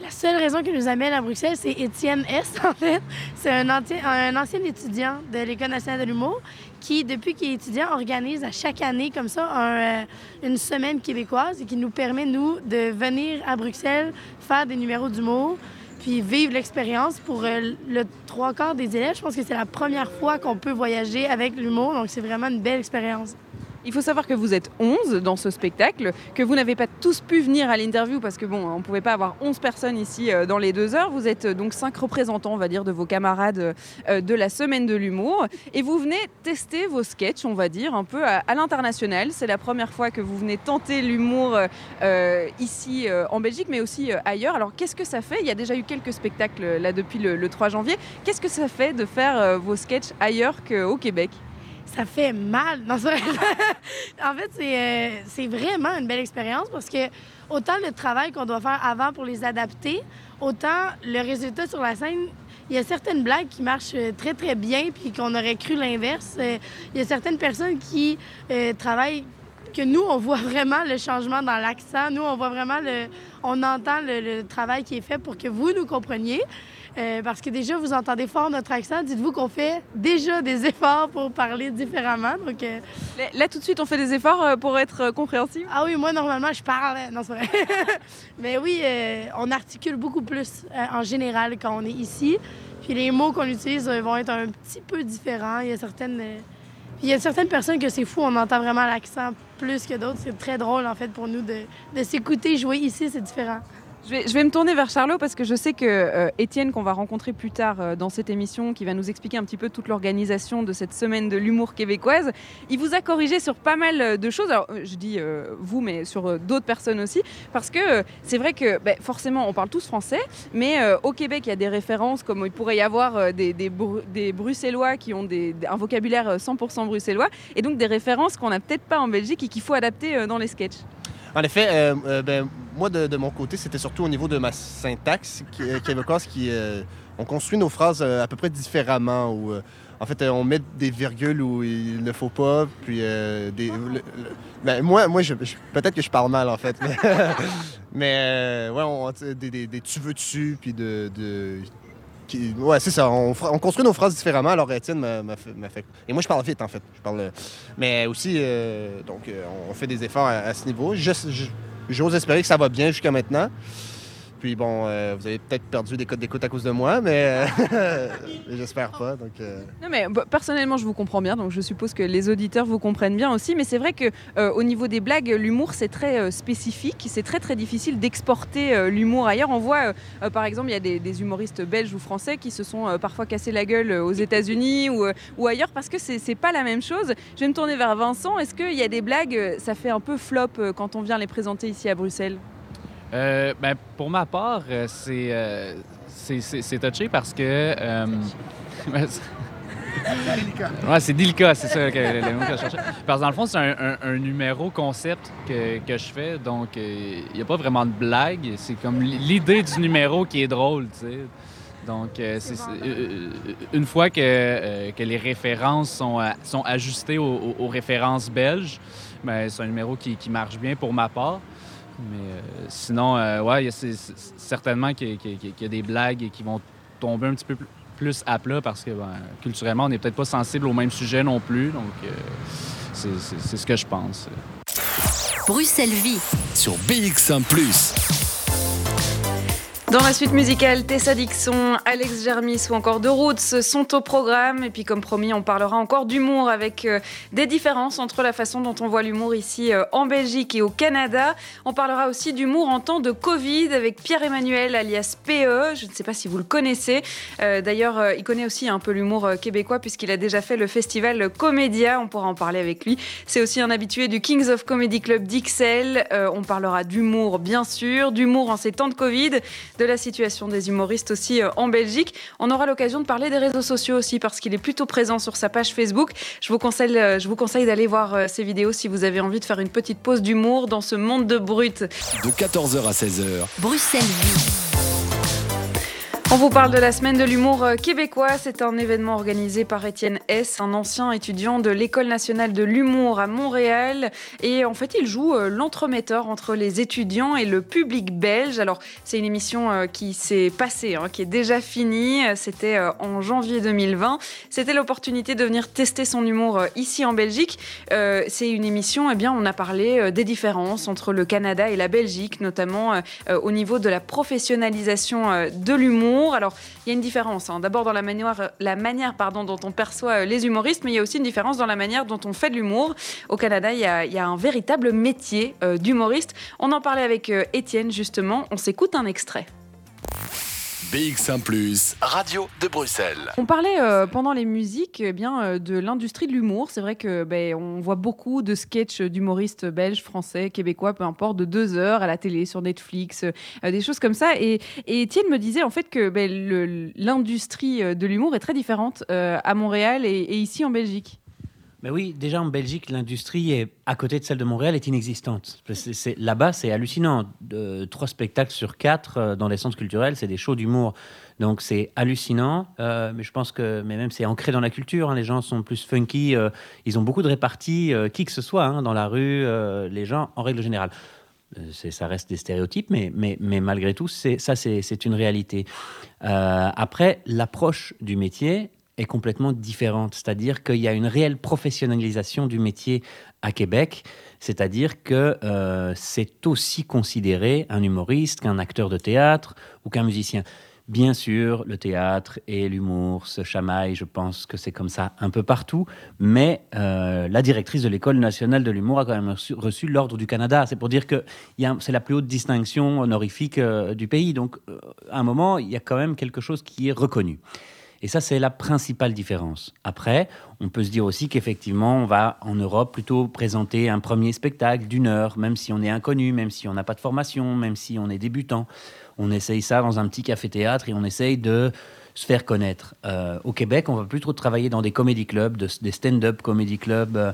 La seule raison qui nous amène à Bruxelles, c'est Étienne S, en fait. C'est un, ancien- un ancien étudiant de l'École nationale de l'humour qui, depuis qu'il est étudiant, organise à chaque année, comme ça, euh, une semaine québécoise et qui nous permet, nous, de venir à Bruxelles faire des numéros d'humour puis vivre l'expérience pour euh, le trois quarts des élèves. Je pense que c'est la première fois qu'on peut voyager avec l'humour, donc c'est vraiment une belle expérience. Il faut savoir que vous êtes 11 dans ce spectacle, que vous n'avez pas tous pu venir à l'interview parce que bon, on ne pouvait pas avoir 11 personnes ici euh, dans les deux heures. Vous êtes euh, donc cinq représentants, on de vos camarades euh, de la semaine de l'humour. Et vous venez tester vos sketchs, on va dire, un peu à, l'international. C'est la première fois que vous venez tenter l'humour ici en Belgique, mais aussi ailleurs. Alors qu'est-ce que ça fait? Il y a déjà eu quelques spectacles là depuis le, le 3 janvier. Qu'est-ce que ça fait de faire vos sketchs ailleurs qu'au Québec? Ça fait mal. Non, c'est vrai. en fait, c'est, euh, c'est vraiment une belle expérience parce que autant le travail qu'on doit faire avant pour les adapter, autant le résultat sur la scène, il y a certaines blagues qui marchent euh, très, très bien puis qu'on aurait cru l'inverse. Euh, Il y a certaines personnes qui travaillent que nous, on voit vraiment le changement dans l'accent. Nous, on voit vraiment le... On entend le travail qui est fait pour que vous nous compreniez. Euh, parce que déjà, vous entendez fort notre accent. Dites-vous qu'on fait déjà des efforts pour parler différemment. Donc, euh, Là, là, tout de suite, on fait des efforts euh, pour être compréhensible. Ah oui, moi, normalement, je parle. Non, c'est vrai. Mais oui, euh, on articule beaucoup plus en général quand on est ici. Puis les mots qu'on utilise vont être un petit peu différents. Il y a certaines, il y a certaines personnes que c'est fou, on entend vraiment l'accent plus que d'autres. C'est très drôle, en fait, pour nous de, de s'écouter jouer ici, c'est différent. Je vais, me tourner vers Charlot parce que je sais que euh, Étienne, qu'on va rencontrer plus tard euh, dans cette émission, qui va nous expliquer un petit peu toute l'organisation de cette semaine de l'humour québécoise, il vous a corrigé sur pas mal euh, de choses. Je dis vous, mais sur d'autres personnes aussi, parce que c'est vrai que ben, forcément, on parle tous français, mais au Québec, il y a des références comme il pourrait y avoir des, des, Bru- des Bruxellois qui ont un vocabulaire euh, 100% bruxellois, et donc des références qu'on n'a peut-être pas en Belgique et qu'il faut adapter dans les sketchs. En effet, euh, euh, ben, moi, de, mon côté, c'était surtout au niveau de ma syntaxe qui, euh, québécoise qui... on construit nos phrases à peu près différemment. En fait, on met des virgules où il ne faut pas, puis des... ben, moi, moi je, peut-être que je parle mal, en fait. Mais, mais, ouais, on, des, des- tu veux dessus, puis de... de- qui- ouais, c'est ça. On, construit nos phrases différemment. Alors, Étienne m'a fait, Et moi, je parle vite, en fait. Je parle... euh, Mais aussi, euh, donc, euh, on fait des efforts à, à ce niveau. J'ose espérer que ça va bien jusqu'à maintenant. Puis bon, euh, vous avez peut-être perdu des codes d'écoute à cause de moi, mais euh, j'espère pas. Donc, euh, Non mais bah, personnellement je vous comprends bien donc je suppose que les auditeurs vous comprennent bien aussi mais c'est vrai que au niveau des blagues l'humour c'est très spécifique c'est très très difficile d'exporter l'humour ailleurs. On voit par exemple il y a des, humoristes belges ou français qui se sont parfois cassés la gueule aux États-Unis ou, ou ailleurs parce que c'est pas la même chose. Je vais me tourner vers Vincent. Est-ce qu'il y a des blagues ça fait un peu flop quand on vient les présenter ici à Bruxelles? Euh, ben, pour ma part, euh, c'est euh, c'est- c'est touché parce que. euh, c'est- Ouais, c'est délicat, c'est ça que, le mot que je cherchais. Parce que dans le fond, c'est un, un- un numéro concept que, que je fais, donc euh, il n'y a pas vraiment de blague. C'est comme l'idée du numéro qui est drôle, tu sais. Donc, euh, euh, une fois que, euh, que les références sont, sont ajustées aux, aux- aux références belges, ben, c'est un numéro qui, qui marche bien pour ma part. Mais euh, sinon, euh, ouais, c'est- certainement qu'il y, a- y y des blagues qui vont tomber un petit peu pl- plus à plat parce que ben, culturellement, on n'est peut-être pas sensible au même sujet non plus. Donc, euh, c'est ce que je pense. Bruxelles Vie. Sur BX1 ⁇ Dans la suite musicale, Tessa Dixon, Alex Germis ou encore The Roots sont au programme. Et puis, comme promis, on parlera encore d'humour avec euh, des différences entre la façon dont on voit l'humour ici euh, en Belgique et au Canada. On parlera aussi d'humour en temps de Covid avec Pierre-Emmanuel alias PE. Je ne sais pas si vous le connaissez. Euh, D'ailleurs, il connaît aussi un peu l'humour québécois puisqu'il a déjà fait le festival Comédia. On pourra en parler avec lui. C'est aussi un habitué du Kings of Comedy Club d'Ixelles. On parlera d'humour, bien sûr, d'humour en ces temps de Covid, de la situation des humoristes aussi euh, en Belgique. On aura l'occasion de parler des réseaux sociaux aussi parce qu'il est plutôt présent sur sa page Facebook. Je vous conseille, euh, je vous conseille d'aller voir euh, ces vidéos si vous avez envie de faire une petite pause d'humour dans ce monde de brut. de 14h à 16h. Bruxelles. On vous parle de la semaine de l'humour euh, québécois. C'est un événement organisé par Étienne S, un ancien étudiant de l'École nationale de l'humour à Montréal. Et en fait, il joue euh, l'entremetteur entre les étudiants et le public belge. Alors, c'est une émission euh, qui s'est passée, hein, qui est déjà finie. C'était en janvier 2020. C'était l'opportunité de venir tester son humour ici en Belgique. C'est une émission, eh bien, on a parlé des différences entre le Canada et la Belgique, notamment au niveau de la professionnalisation de l'humour. Alors, il y a une différence. hein. D'abord dans la manière, la manière pardon, dont on perçoit euh, les humoristes, mais il y a aussi une différence dans la manière dont on fait de l'humour. Au Canada, il y a, un véritable métier euh, d'humoriste. On en parlait avec euh, Étienne, justement. On s'écoute un extrait. BX1 ⁇ Radio de Bruxelles. On parlait euh, pendant les musiques eh bien, euh, de l'industrie de l'humour. C'est vrai que ben, on voit beaucoup de sketchs d'humoristes belges, français, québécois, peu importe, de deux heures à la télé, sur Netflix, euh, des choses comme ça. Et, et Étienne me disait en fait que ben, l'industrie de l'humour est très différente euh, à Montréal et, et ici en Belgique. Mais oui, déjà en Belgique, l'industrie est à côté de celle de Montréal est inexistante. Là-bas, c'est hallucinant. Trois spectacles sur quatre euh, dans les centres culturels, c'est des shows d'humour. Donc c'est hallucinant. Euh, mais je pense que, mais même c'est ancré dans la culture. hein. Les gens sont plus funky. euh, ils ont beaucoup de réparties, qui que ce soit, hein, dans la rue. les gens, en règle générale. Ça reste des stéréotypes, mais, mais, mais malgré tout, ça, c'est, une réalité. Après, l'approche du métier est complètement différente. C'est-à-dire qu'il y a une réelle professionnalisation du métier à Québec. C'est-à-dire que euh, c'est aussi considéré un humoriste qu'un acteur de théâtre ou qu'un musicien. Bien sûr, le théâtre et l'humour se chamaillent, je pense que c'est comme ça un peu partout, mais euh, la directrice de l'École nationale de l'humour a quand même reçu, l'Ordre du Canada. C'est pour dire que c'est la plus haute distinction honorifique euh, du pays. Donc, à un moment, il y a quand même quelque chose qui est reconnu. Et ça, c'est la principale différence. Après, on peut se dire aussi qu'effectivement, on va en Europe plutôt présenter un premier spectacle d'une heure, même si on est inconnu, même si on n'a pas de formation, même si on est débutant. On essaye ça dans un petit café-théâtre et on essaye de se faire connaître. Euh, au Québec, on va plutôt travailler dans des comédie clubs, de- des stand-up comédie clubs, euh,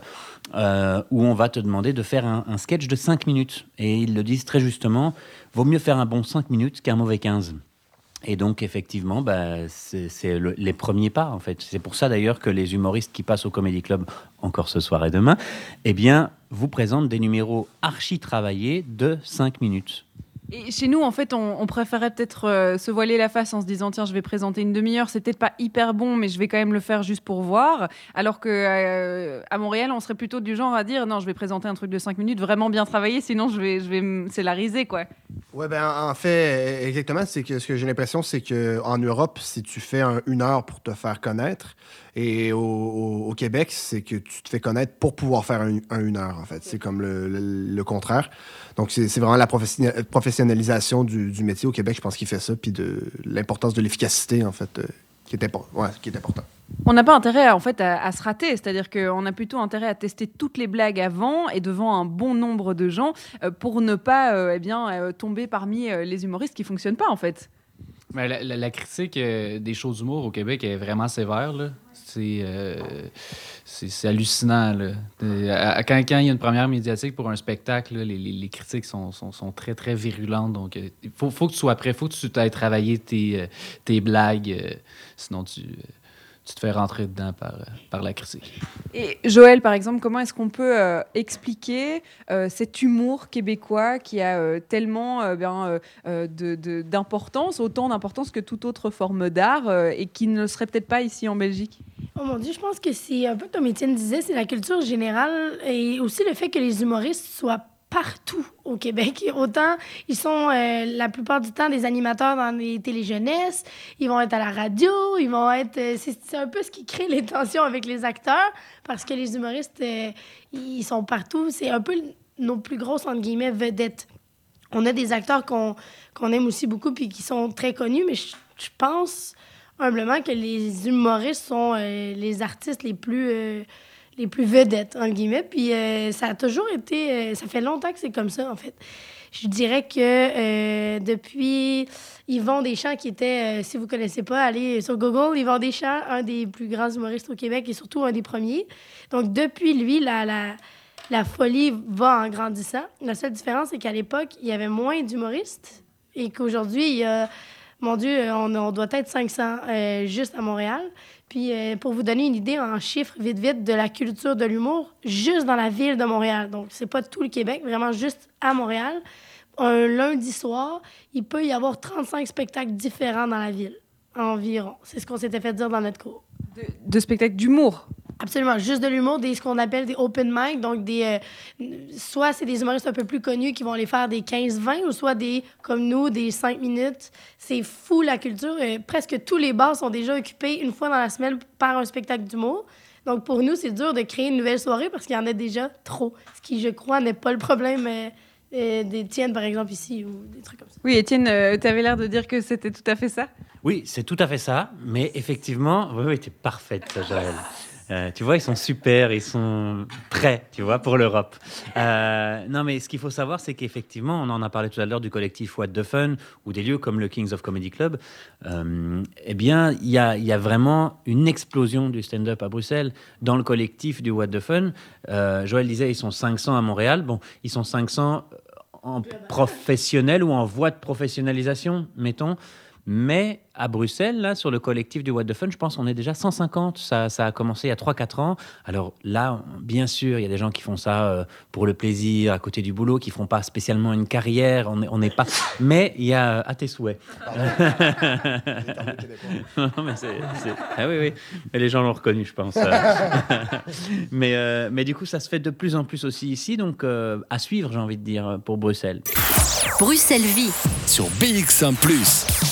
euh, où on va te demander de faire un, un sketch de 5 minutes. Et ils le disent très justement, vaut mieux faire un bon 5 minutes qu'un mauvais 15. Et donc, effectivement, bah, c'est le- les premiers pas, en fait. C'est pour ça, d'ailleurs, que les humoristes qui passent au Comedy Club, encore ce soir et demain, eh bien, vous présentent des numéros archi-travaillés de 5 minutes. Chez nous, en fait, on, on préférait peut-être euh, se voiler la face en se disant tiens, je vais présenter une demi-heure, c'est peut-être pas hyper bon, mais je vais quand même le faire juste pour voir. Alors que euh, à Montréal, on serait plutôt du genre à dire non, je vais présenter un truc de 5 minutes vraiment bien travaillé, sinon je vais, je vais me scélariser quoi. Ouais, ben en fait, exactement, c'est que ce que j'ai l'impression, c'est que en Europe, si tu fais un- une heure pour te faire connaître, et au, Québec, c'est que tu te fais connaître pour pouvoir faire un, un une heure, en fait. C'est comme le, contraire. Donc, c'est vraiment la professionna- professionnalisation du, métier au Québec, je pense, qui fait ça, puis de l'importance de l'efficacité, en fait, euh, qui, est ouais, important. On n'a pas intérêt en fait à, se rater, c'est-à-dire qu'on a plutôt intérêt à tester toutes les blagues avant et devant un bon nombre de gens euh, pour ne pas euh, eh bien euh, tomber parmi les humoristes qui fonctionnent pas en fait. Mais la, la- critique euh, des shows d'humour au Québec est vraiment sévère. là. C'est euh, c'est hallucinant. là. Euh, à- quand, quand il y a une première médiatique pour un spectacle, les, les- critiques sont, sont- sont très, très virulentes. Donc, il faut, faut que tu sois prêt. Faut que tu aies travaillé tes, tes blagues. sinon, tu, tu te fais rentrer dedans par, par la critique. Et Joël, par exemple, comment est-ce qu'on peut euh, expliquer euh, cet humour québécois qui a euh, tellement euh, euh, euh, de- d'importance, autant d'importance que toute autre forme d'art, euh, et qui ne serait peut-être pas ici en Belgique? Oh mon Dieu, je pense que c'est un peu comme Étienne disait, c'est la culture générale et aussi le fait que les humoristes soient partout au Québec. Autant ils sont euh, la plupart du temps des animateurs dans les téléjeunesses, ils vont être à la radio, ils vont être. euh, c'est un peu ce qui crée les tensions avec les acteurs parce que les humoristes, euh, ils sont partout. C'est un peu nos plus grosses, entre guillemets, vedettes. On a des acteurs qu'on aime aussi beaucoup puis qui sont très connus, mais je pense humblement que les humoristes sont les artistes les plus les plus vedettes entre guillemets puis euh, ça a toujours été euh, ça fait longtemps que c'est comme ça en fait je dirais que euh, depuis Yvon Deschamps qui était euh, si vous connaissez pas allez sur Google Yvon Deschamps un des plus grands humoristes au Québec et surtout un des premiers donc depuis lui la, la folie va en grandissant. La seule différence, c'est qu'à l'époque, il y avait moins d'humoristes et qu'aujourd'hui, il y a, mon Dieu, on, doit être 500 euh, juste à Montréal. Puis, euh, pour vous donner une idée en chiffres, vite, vite, de la culture de l'humour, juste dans la ville de Montréal. Donc, c'est pas tout le Québec, vraiment juste à Montréal. Un lundi soir, il peut y avoir 35 spectacles différents dans la ville, environ. C'est ce qu'on s'était fait dire dans notre cours. De spectacles d'humour? Absolument, juste de l'humour, des ce qu'on appelle des open mic, donc des euh, soit c'est des humoristes un peu plus connus qui vont aller faire des 15-20 ou soit des comme nous des 5 minutes. C'est fou la culture, Euh, presque tous les bars sont déjà occupés une fois dans la semaine par un spectacle d'humour. Donc pour nous, c'est dur de créer une nouvelle soirée parce qu'il y en a déjà trop, ce qui je crois n'est pas le problème euh, euh, des tiennes par exemple ici ou des trucs comme ça. Oui, Étienne, tu avais l'air de dire que c'était tout à fait ça. Oui, c'est tout à fait ça. Mais effectivement, oui, oui, t'es parfaite, Joël. Euh, tu vois, ils sont super, ils sont prêts, tu vois, pour l'Europe. Euh, non, mais ce qu'il faut savoir, c'est qu'effectivement, on en a parlé tout à l'heure du collectif What the Fun ou des lieux comme le Kings of Comedy Club. Euh, eh bien, il y a, y a vraiment une explosion du stand-up à Bruxelles dans le collectif du What the Fun. Joël disait, ils sont 500 à Montréal. Bon, ils sont 500 en professionnel ou en voie de professionnalisation, mettons. Mais à Bruxelles, là, sur le collectif du What the Fun, je pense qu'on est déjà 150. Ça, ça a commencé il y a 3-4 ans. Alors là, bien sûr, il y a des gens qui font ça euh, pour le plaisir, à côté du boulot, qui font pas spécialement une carrière. On n'est on pas. Mais il y a à tes souhaits. Non, mais Ah oui, oui. Et les gens l'ont reconnu, je pense. mais, euh, mais du coup, ça se fait de plus en plus aussi ici. Donc, euh, à suivre, j'ai envie de dire, pour Bruxelles. Bruxelles Vie. Sur BX1 ⁇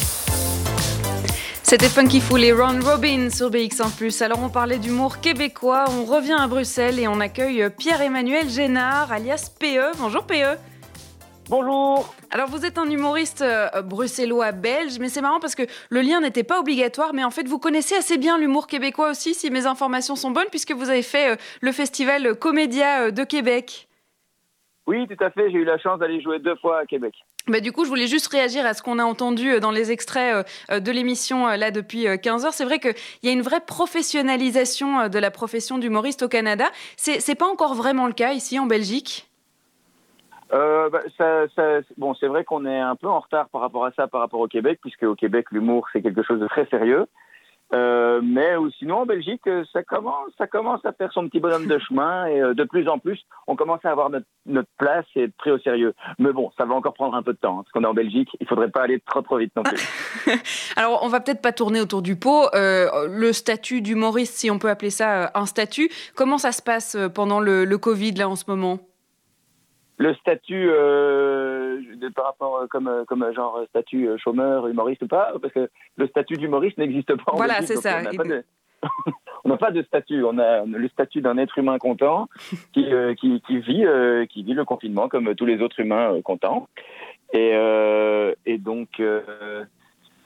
C'était Funky Fool et Ron Robin sur BX1+. Alors on parlait d'humour québécois, on revient à Bruxelles et on accueille Pierre-Emmanuel Génard, alias PE. Bonjour PE. Bonjour. Alors vous êtes un humoriste euh, bruxellois belge, mais c'est marrant parce que le lien n'était pas obligatoire, mais en fait vous connaissez assez bien l'humour québécois aussi, si mes informations sont bonnes, puisque vous avez fait euh, le festival Comédia euh, de Québec. Oui, tout à fait. J'ai eu la chance d'aller jouer deux fois à Québec. Bah, du coup, je voulais juste réagir à ce qu'on a entendu euh, dans les extraits euh, euh, de l'émission là depuis euh, 15 heures. C'est vrai qu'il y a une vraie professionnalisation de la profession d'humoriste au Canada. C'est c'est pas encore vraiment le cas ici en Belgique? Bah, bon, c'est vrai qu'on est un peu en retard par rapport à ça, par rapport au Québec, puisque au Québec, l'humour, c'est quelque chose de très sérieux. Euh, mais sinon, en Belgique, euh, ça commence, ça commence à faire son petit bonhomme de chemin et euh, de plus en plus, on commence à avoir notre, notre place et être pris au sérieux. Mais bon, ça va encore prendre un peu de temps, hein, parce qu'on est en Belgique, il faudrait pas aller trop trop vite non plus. Alors, on va peut-être pas tourner autour du pot. Euh, le statut d'humoriste, si on peut appeler ça euh, un statut, comment ça se passe pendant le, le Covid là en ce moment? Le statut euh, de, par rapport euh, comme euh, comme euh, genre statut chômeur, humoriste ou pas, parce que le statut d'humoriste n'existe pas. En Voilà, c'est ça. On n'a pas, de- on n'a pas de statut. On a le statut d'un être humain content qui euh, qui, qui vit qui vit le confinement comme tous les autres humains contents. Et et donc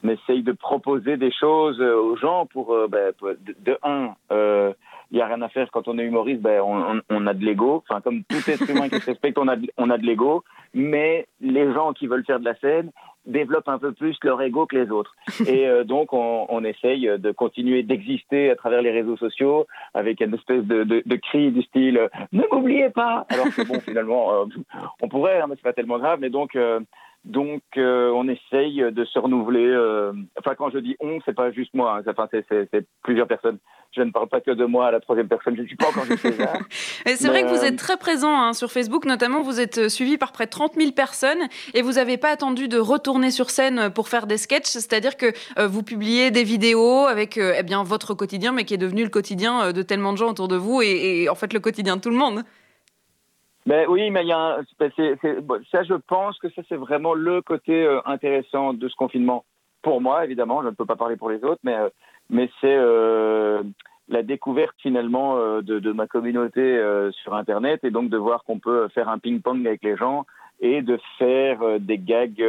on essaye de proposer des choses aux gens pour, ben, pour- de, de un, il y a rien à faire quand on est humoriste, ben, on, on- on a de l'ego. Enfin, comme tout être humain qui se respecte, on a de, on a de l'ego. Mais les gens qui veulent faire de la scène développent un peu plus leur ego que les autres. Et euh, donc, on, on essaye de continuer d'exister à travers les réseaux sociaux avec une espèce de, de, de cri du style euh, Ne m'oubliez pas Alors que bon, finalement, euh, on pourrait, hein, mais c'est pas tellement grave. Mais donc, euh, donc, euh, on essaye de se renouveler. euh, Enfin, quand je dis on, c'est pas juste moi. hein, enfin, c'est- plusieurs personnes. Je ne parle pas que de moi à la troisième personne. Je ne suis pas encore. Et C'est vrai que vous euh, êtes très présent hein, sur Facebook, notamment vous êtes suivi par près de 30 000 personnes et vous n'avez pas attendu de retourner sur scène pour faire des sketchs, c'est-à-dire que euh, vous publiez des vidéos avec eh bien, votre quotidien, mais qui est devenu le quotidien de tellement de gens autour de vous et, et en fait le quotidien de tout le monde. Ben oui, mais il y a un, c'est- c'est- bon, ça, je pense que ça, c'est vraiment le côté euh, intéressant de ce confinement. Pour moi, évidemment, je ne peux pas parler pour les autres, mais, euh, mais c'est euh, la découverte finalement euh, de, de ma communauté euh, sur Internet et donc de voir qu'on peut faire un ping-pong avec les gens et de faire euh, des gags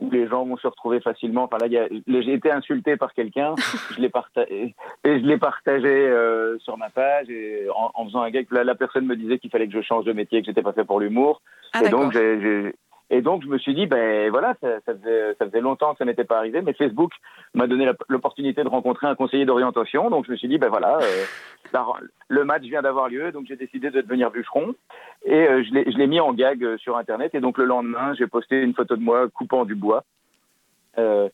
où les gens vont se retrouver facilement. Enfin là, y a- j'ai été insulté par quelqu'un, je l'ai partagé et je l'ai partagé euh, sur ma page et en, en faisant un gag. La, la personne me disait qu'il fallait que je change de métier, que j'étais pas fait pour l'humour. Ah, et donc j'ai- j'ai et donc je me suis dit ben voilà, ça, faisait longtemps que ça m'était pas arrivé, mais Facebook m'a donné l'opportunité de rencontrer un conseiller d'orientation. Donc je me suis dit ben voilà, euh, le match vient d'avoir lieu, donc j'ai décidé de devenir bûcheron et euh, je l'ai mis en gag euh, sur internet. Et donc le lendemain, j'ai posté une photo de moi coupant du bois. Euh,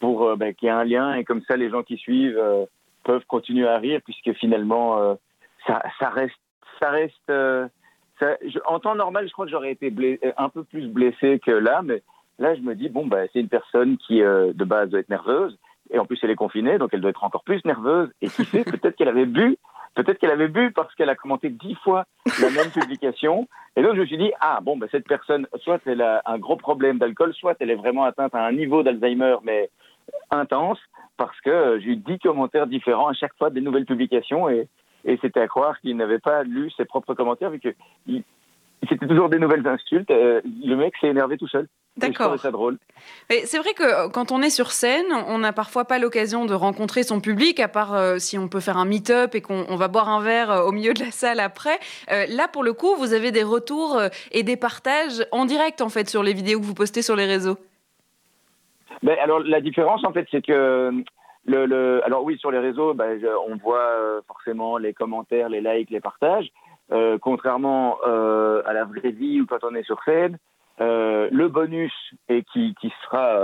pour ben, qu'il y ait un lien et comme ça les gens qui suivent peuvent continuer à rire puisque finalement ça, reste ça reste ça- je- en temps normal je crois que j'aurais été euh, un peu plus blessé que là mais là je me dis bon bah c'est une personne qui euh, de base doit être nerveuse et en plus elle est confinée donc elle doit être encore plus nerveuse et qui sait peut-être qu'elle avait bu peut-être qu'elle avait bu parce qu'elle a commenté dix fois la même publication et donc je me suis dit ah bon bah cette personne soit elle a un gros problème d'alcool soit elle est vraiment atteinte à un niveau d'Alzheimer mais intense parce que euh, j'ai eu dix commentaires différents à chaque fois des nouvelles publications et, et c'était à croire qu'il n'avait pas lu ses propres commentaires vu que il- c'était toujours des nouvelles insultes. euh, le mec s'est énervé tout seul. D'accord. ça drôle. Mais c'est vrai que euh, quand on est sur scène, on n'a parfois pas l'occasion de rencontrer son public, à part euh, si on peut faire un meet-up et qu'on on va boire un verre euh, au milieu de la salle après. Là, pour le coup, vous avez des retours et des partages en direct, en fait, sur les vidéos que vous postez sur les réseaux. Ben, alors la différence en fait c'est que alors oui sur les réseaux je- on voit euh, forcément les commentaires, les likes, les partages. Euh, contrairement euh, à la vraie vie ou quand on est sur scène, le bonus, et qui, sera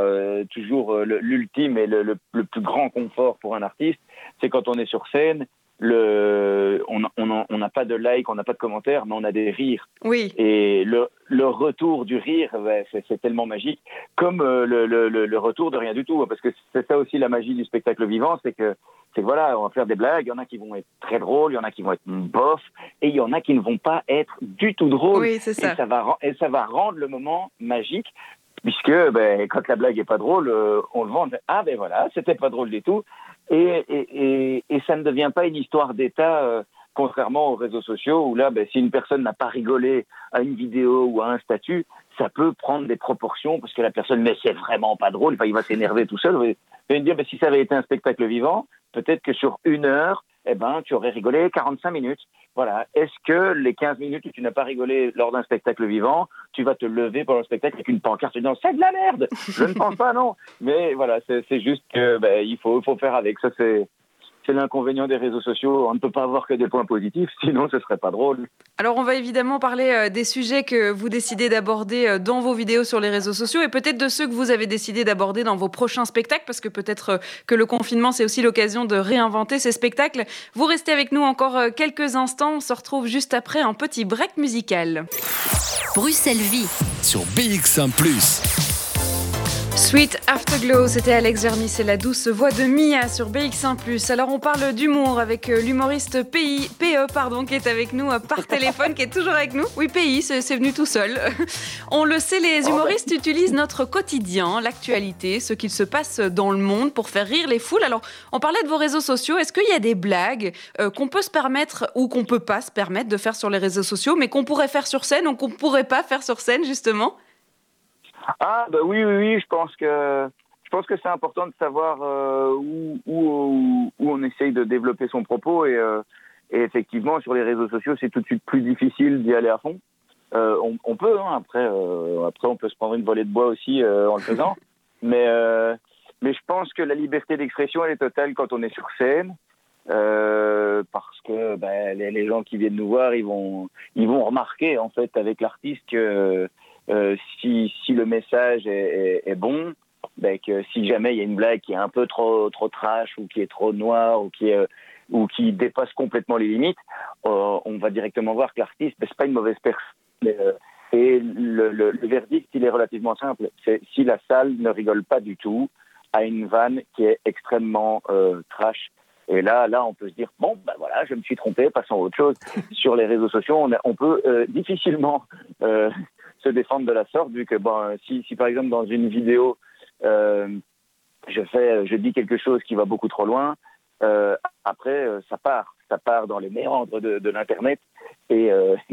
toujours l'ultime et le plus grand confort pour un artiste, c'est quand on est sur scène, le, on n'a on on pas de like, on n'a pas de commentaires, mais on a des rires. Oui. Et le, le retour du rire, ouais, c'est tellement magique, comme euh, le, le, le- le retour de rien du tout, parce que c'est ça aussi la magie du spectacle vivant, c'est que c'est voilà, on va faire des blagues, il y en a qui vont être très drôles, il y en a qui vont être bof, et il y en a qui ne vont pas être du tout drôles. Oui, c'est ça. Et ça va, ren- et ça va rendre le moment magique, puisque ben, quand la blague est pas drôle, euh, on le vend, ah ben voilà, c'était pas drôle du tout, et, et, ça ne devient pas une histoire d'État. euh, Contrairement aux réseaux sociaux où là, ben, si une personne n'a pas rigolé à une vidéo ou à un statut, ça peut prendre des proportions parce que la personne, mais c'est vraiment pas drôle, il va s'énerver tout seul. Il va me dire, ben, si ça avait été un spectacle vivant, peut-être que sur une heure, eh ben, tu aurais rigolé 45 minutes. Voilà. Est-ce que les 15 minutes où tu n'as pas rigolé lors d'un spectacle vivant, tu vas te lever pendant le spectacle avec une pancarte disant c'est de la merde Je ne pense pas, non. Mais voilà, c'est juste que ben, faut, faut faire avec. Ça, c'est c'est l'inconvénient des réseaux sociaux. On ne peut pas avoir que des points positifs, sinon ce serait pas drôle. Alors on va évidemment parler euh, des sujets que vous décidez d'aborder euh, dans vos vidéos sur les réseaux sociaux et peut-être de ceux que vous avez décidé d'aborder dans vos prochains spectacles parce que peut-être euh, que le confinement c'est aussi l'occasion de réinventer ces spectacles. Vous restez avec nous encore quelques instants, on se retrouve juste après un petit break musical. Bruxelles Vie. Sur BX1 ⁇ Sweet Afterglow, c'était Alex Germis et la douce voix de Mia sur BX1+. Alors on parle d'humour avec euh, l'humoriste PI, PE pardon, qui est avec nous euh, par téléphone, qui est toujours avec nous. Oui, PI, c'est venu tout seul. On le sait, les humoristes utilisent notre quotidien, l'actualité, ce qu'il se passe dans le monde pour faire rire les foules. Alors on parlait de vos réseaux sociaux, est-ce qu'il y a des blagues euh, qu'on peut se permettre ou qu'on peut pas se permettre de faire sur les réseaux sociaux, mais qu'on pourrait faire sur scène ou qu'on pourrait pas faire sur scène justement? Ah, bah oui, oui, oui, je pense que. Je pense que c'est important de savoir euh, où, où, où on essaye de développer son propos et, euh, et effectivement sur les réseaux sociaux c'est tout de suite plus difficile d'y aller à fond. Euh, on, on peut, hein, après, euh, après on peut se prendre une volée de bois aussi euh, en le faisant, mais euh, mais je pense que la liberté d'expression elle est totale quand on est sur scène. euh, parce que ben, les, les gens qui viennent nous voir, ils vont, ils vont remarquer en fait avec l'artiste que euh, si, si le message est, est- est bon, ben, que si jamais il y a une blague qui est un peu trop, trop trash ou qui est trop noire ou qui, est, ou qui dépasse complètement les limites, euh, on va directement voir que l'artiste, ben, c'est pas une mauvaise personne. Euh, et le, le- le verdict, il est relativement simple. C'est si la salle ne rigole pas du tout à une vanne qui est extrêmement euh, trash. Et là, là, on peut se dire bon, ben voilà, je me suis trompé, passons à autre chose. Sur les réseaux sociaux, on, a- on peut euh, difficilement euh, se défendre de la sorte, vu que bon, si, si par exemple dans une vidéo euh, je fais, je dis quelque chose qui va beaucoup trop loin, euh, après euh, ça part, ça part dans les méandres de, l'internet, et,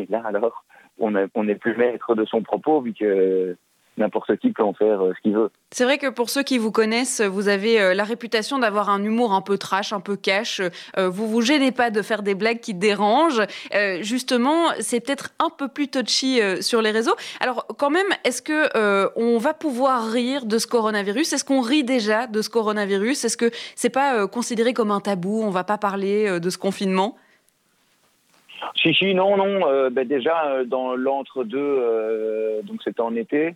là alors on n'est on plus maître de son propos vu que n'importe qui peut en faire euh, ce qu'il veut. C'est vrai que pour ceux qui vous connaissent, vous avez euh, la réputation d'avoir un humour un peu trash, un peu cash. Euh, vous vous gênez pas de faire des blagues qui dérangent. Justement, c'est peut-être un peu plus touchy sur les réseaux. Alors, quand même, est-ce que euh, on va pouvoir rire de ce coronavirus? Est-ce qu'on rit déjà de ce coronavirus? Est-ce que c'est pas euh, considéré comme un tabou? On va pas parler euh, de ce confinement? Si, si, non, non. ben déjà, dans l'entre-deux, euh, donc c'était en été,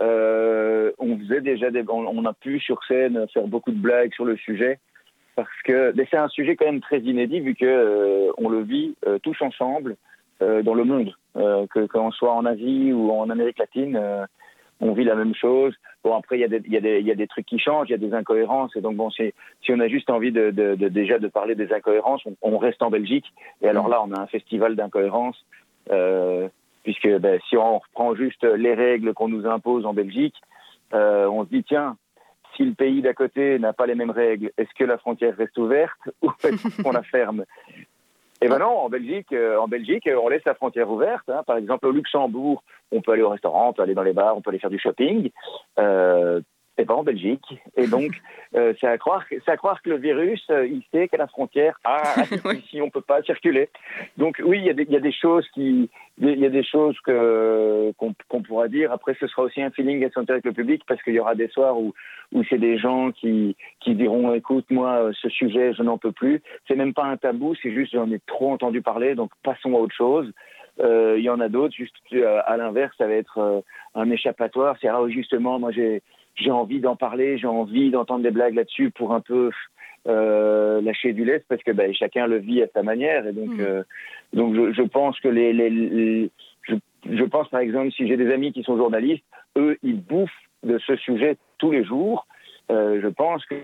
on faisait déjà des, on, on a pu sur scène faire beaucoup de blagues sur le sujet parce que mais c'est un sujet quand même très inédit vu que euh, on le vit euh, tous ensemble euh, dans le monde, euh, que qu'on soit en Asie ou en Amérique latine. euh, on vit la même chose. Bon, après, il y, a des- il y, a des- il y a des trucs qui changent, il y a des incohérences. Et donc, bon, si, si on a juste envie de, de- de- déjà de parler des incohérences, on, on reste en Belgique. Et alors là, on a un festival d'incohérences. euh, puisque ben, si on reprend juste les règles qu'on nous impose en Belgique, euh, on se dit, tiens, si le pays d'à côté n'a pas les mêmes règles, est-ce que la frontière reste ouverte ou est-ce qu'on la ferme? Eh ben non, en Belgique, euh, en Belgique, euh, on laisse la frontière ouverte. hein. Par exemple, au Luxembourg, on peut aller au restaurant, on peut aller dans les bars, on peut aller faire du shopping. Et pas en Belgique. Et donc, euh, c'est à croire, que- c'est à croire que le virus, euh, il sait qu'à la frontière, ah, ici on peut pas circuler. Donc oui, il y a des, il y a des choses qui, il y a des choses que qu'on qu'on pourra dire. Après, ce sera aussi un feeling à sentir avec le public parce qu'il y aura des soirs où où c'est des gens qui qui diront, écoute, moi, euh, ce sujet, je n'en peux plus. C'est même pas un tabou, c'est juste j'en ai trop entendu parler, donc passons à autre chose. Euh, Il y en a d'autres, juste euh, à l'inverse, ça va être euh, un échappatoire. C'est ah, justement, moi j'ai j'ai envie d'en parler, j'ai envie d'entendre des blagues là-dessus pour un peu euh, lâcher du lest parce que ben, chacun le vit à sa manière et donc euh, donc je, je pense que les, les, les- je, je pense par exemple si j'ai des amis qui sont journalistes, eux ils bouffent de ce sujet tous les jours. Euh, je pense que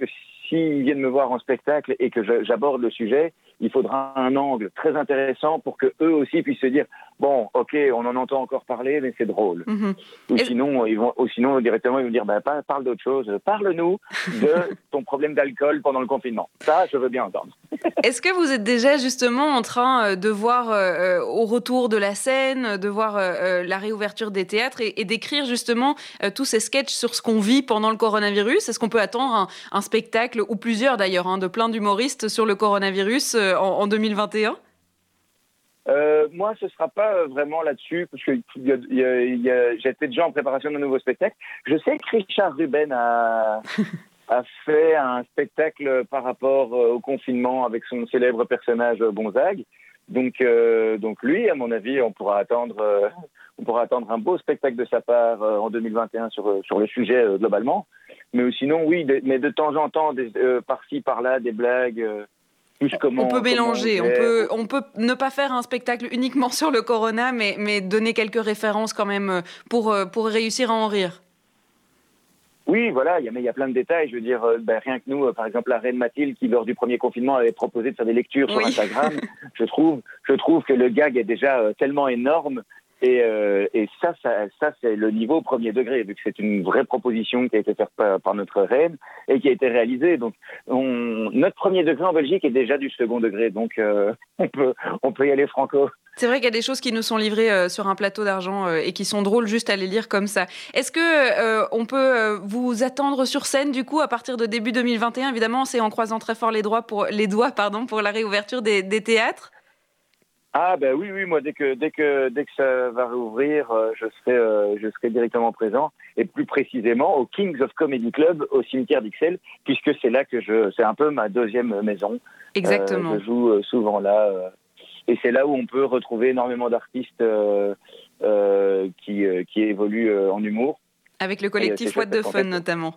s'ils viennent me voir en spectacle et que j'aborde le sujet, il faudra un angle très intéressant pour que eux aussi puissent se dire bon, ok, on en entend encore parler, mais c'est drôle. Mhm. Ou sinon, ils vont, ou sinon directement ils vont dire bah, pa- parle d'autre chose, parle-nous de ton problème d'alcool pendant le confinement. Ça, je veux bien entendre. Est-ce que vous êtes déjà justement en train euh, de voir euh, euh, au retour de la scène, de voir euh, la réouverture des théâtres et, et d'écrire justement euh, tous ces sketchs sur ce qu'on vit pendant le coronavirus? Est-ce qu'on peut attendre un, un spectacle, ou plusieurs d'ailleurs, hein, de plein d'humoristes sur le coronavirus en, en 2021 Euh, moi, ce sera pas euh, vraiment là-dessus, parce que j'étais déjà en préparation d'un nouveau spectacle. Je sais que Richard Ruben a, a fait un spectacle par rapport euh, au confinement avec son célèbre personnage euh, Bonzag. Donc, euh, donc lui, à mon avis, on pourra attendre, euh, on pourra attendre un beau spectacle de sa part euh, en 2021 sur euh, sur le sujet euh, globalement. Mais sinon, oui, de- mais de temps en temps, euh, par-ci par-là, des blagues. Plus comment, On peut mélanger, on peut, on peut ne pas faire un spectacle uniquement sur le corona, mais, mais donner quelques références quand même euh, pour, euh, pour réussir à en rire. Oui, voilà, il y a, mais il y a plein de détails. Je veux dire, euh, ben, rien que nous, par exemple, la reine Mathilde, qui lors du premier confinement avait proposé de faire des lectures sur. Instagram, je trouve, je trouve que le gag est déjà tellement énorme. Et, euh, et ça, ça, ça c'est le niveau premier degré, vu que c'est une vraie proposition qui a été faite par, notre reine et qui a été réalisée. Donc, on, notre premier degré en Belgique est déjà du second degré, donc euh, on peut, on peut y aller franco. C'est vrai qu'il y a des choses qui nous sont livrées euh, sur un plateau d'argent et qui sont drôles juste à les lire comme ça. Est-ce que on peut vous attendre sur scène du coup à partir de début 2021 Évidemment, c'est en croisant très fort les pour les doigts pardon pour la réouverture des théâtres. Ah ben oui oui moi dès que dès que dès que ça va rouvrir euh, je serai euh, je serai directement présent et plus précisément au Kings of Comedy Club au cimetière d'Ixelles puisque c'est là que je c'est un peu ma deuxième maison. Exactement. Euh, je joue euh, souvent là et c'est là où on peut retrouver énormément d'artistes euh, euh, qui euh, qui évoluent en humour. Avec le collectif What the Fun notamment.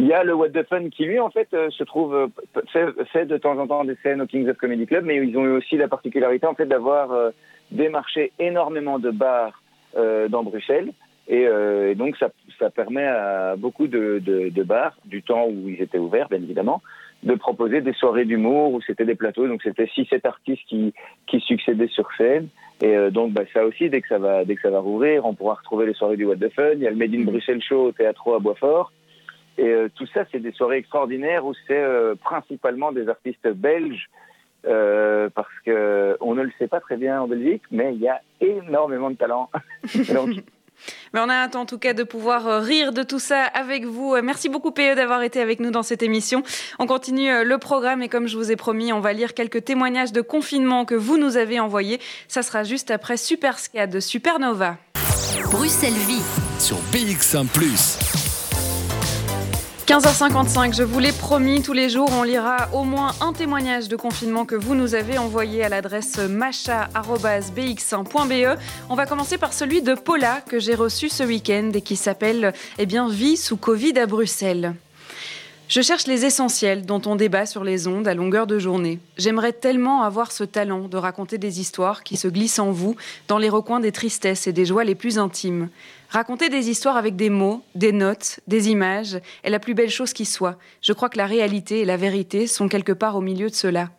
Il y a le What the Fun qui, lui, en fait, euh, se trouve, euh, fait, fait de temps en temps des scènes au Kings of Comedy Club, mais ils ont eu aussi la particularité, en fait, d'avoir euh, démarché énormément de bars euh, dans Bruxelles. Et, euh, et donc, ça, ça permet à beaucoup de, de, de bars, du temps où ils étaient ouverts, bien évidemment, de proposer des soirées d'humour où c'était des plateaux. Donc, c'était 6-7 artistes qui, qui succédaient sur scène. Et euh, donc, bah, ça aussi, dès que ça, va, dès que ça va rouvrir, on pourra retrouver les soirées du What the Fun. Il y a le Made in Bruxelles Show au Théâtre à Boisfort. Et euh, tout ça, c'est des soirées extraordinaires où c'est euh, principalement des artistes belges, euh, parce que on ne le sait pas très bien en Belgique, mais il y a énormément de talent. Donc, Mais on a hâte en tout cas de pouvoir rire de tout ça avec vous. Merci beaucoup PE d'avoir été avec nous dans cette émission. On continue le programme et comme je vous ai promis, on va lire quelques témoignages de confinement que vous nous avez envoyés. Ça sera juste après Super Ska de Supernova. Bruxelles Vie. Sur BX1 ⁇ 15h55, je vous l'ai promis, tous les jours, on lira au moins un témoignage de confinement que vous nous avez envoyé à l'adresse macha.bx1.be. On va commencer par celui de Paula que j'ai reçu ce week-end et qui s'appelle eh bien, Vie sous Covid à Bruxelles. Je cherche les essentiels dont on débat sur les ondes à longueur de journée. J'aimerais tellement avoir ce talent de raconter des histoires qui se glissent en vous, dans les recoins des tristesses et des joies les plus intimes. Raconter des histoires avec des mots, des notes, des images est la plus belle chose qui soit. Je crois que la réalité et la vérité sont quelque part au milieu de cela.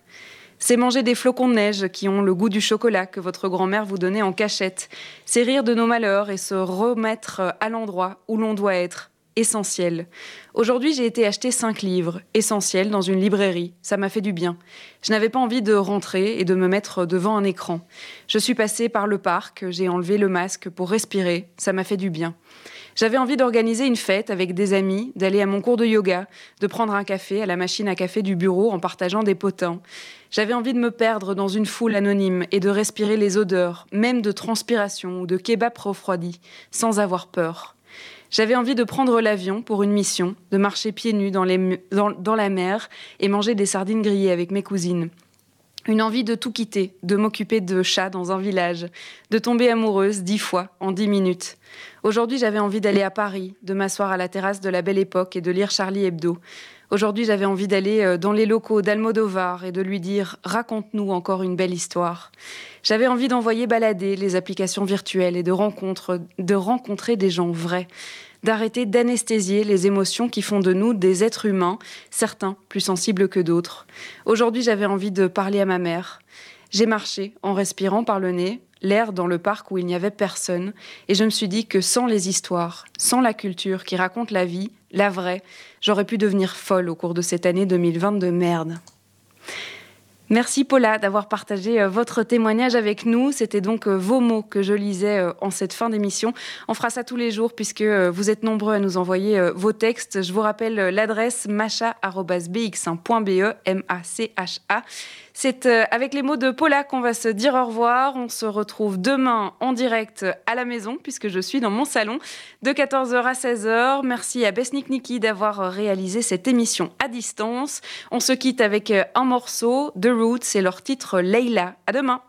C'est manger des flocons de neige qui ont le goût du chocolat que votre grand-mère vous donnait en cachette. C'est rire de nos malheurs et se remettre à l'endroit où l'on doit être. Essentiel. Aujourd'hui, j'ai été acheter cinq livres, essentiels, dans une librairie. Ça m'a fait du bien. Je n'avais pas envie de rentrer et de me mettre devant un écran. Je suis passée par le parc, j'ai enlevé le masque pour respirer. Ça m'a fait du bien. J'avais envie d'organiser une fête avec des amis, d'aller à mon cours de yoga, de prendre un café à la machine à café du bureau en partageant des potins. J'avais envie de me perdre dans une foule anonyme et de respirer les odeurs, même de transpiration ou de kebab refroidi, sans avoir peur. J'avais envie de prendre l'avion pour une mission, de marcher pieds nus dans, la mer et manger des sardines grillées avec mes cousines. Une envie de tout quitter, de m'occuper de chats dans un village, de tomber amoureuse dix fois en dix minutes. Aujourd'hui, j'avais envie d'aller à Paris, de m'asseoir à la terrasse de la Belle Époque et de lire Charlie Hebdo. Aujourd'hui, j'avais envie d'aller euh, dans les locaux d'Almodovar et de lui dire Raconte-nous encore une belle histoire. J'avais envie d'envoyer balader les applications virtuelles et de, de rencontrer des gens vrais d'arrêter d'anesthésier les émotions qui font de nous des êtres humains, certains plus sensibles que d'autres. Aujourd'hui, j'avais envie de parler à ma mère. J'ai marché en respirant par le nez, l'air dans le parc où il n'y avait personne, et je me suis dit que sans les histoires, sans la culture qui raconte la vie, la vraie, j'aurais pu devenir folle au cours de cette année 2020 de merde. Merci Paula d'avoir partagé euh, votre témoignage avec nous. C'était donc euh, vos mots que je lisais euh, en cette fin d'émission. On fera ça tous les jours puisque vous êtes nombreux à nous envoyer vos textes. Je vous rappelle l'adresse macha.bx1.be, M-A-C-H-A. C'est euh, avec les mots de Paula qu'on va se dire au revoir. On se retrouve demain en direct à la maison, puisque je suis dans mon salon, de 14h à 16h. Merci à Besnik Niki d'avoir réalisé cette émission à distance. On se quitte avec euh, un morceau, The Roots et leur titre Leila. À demain!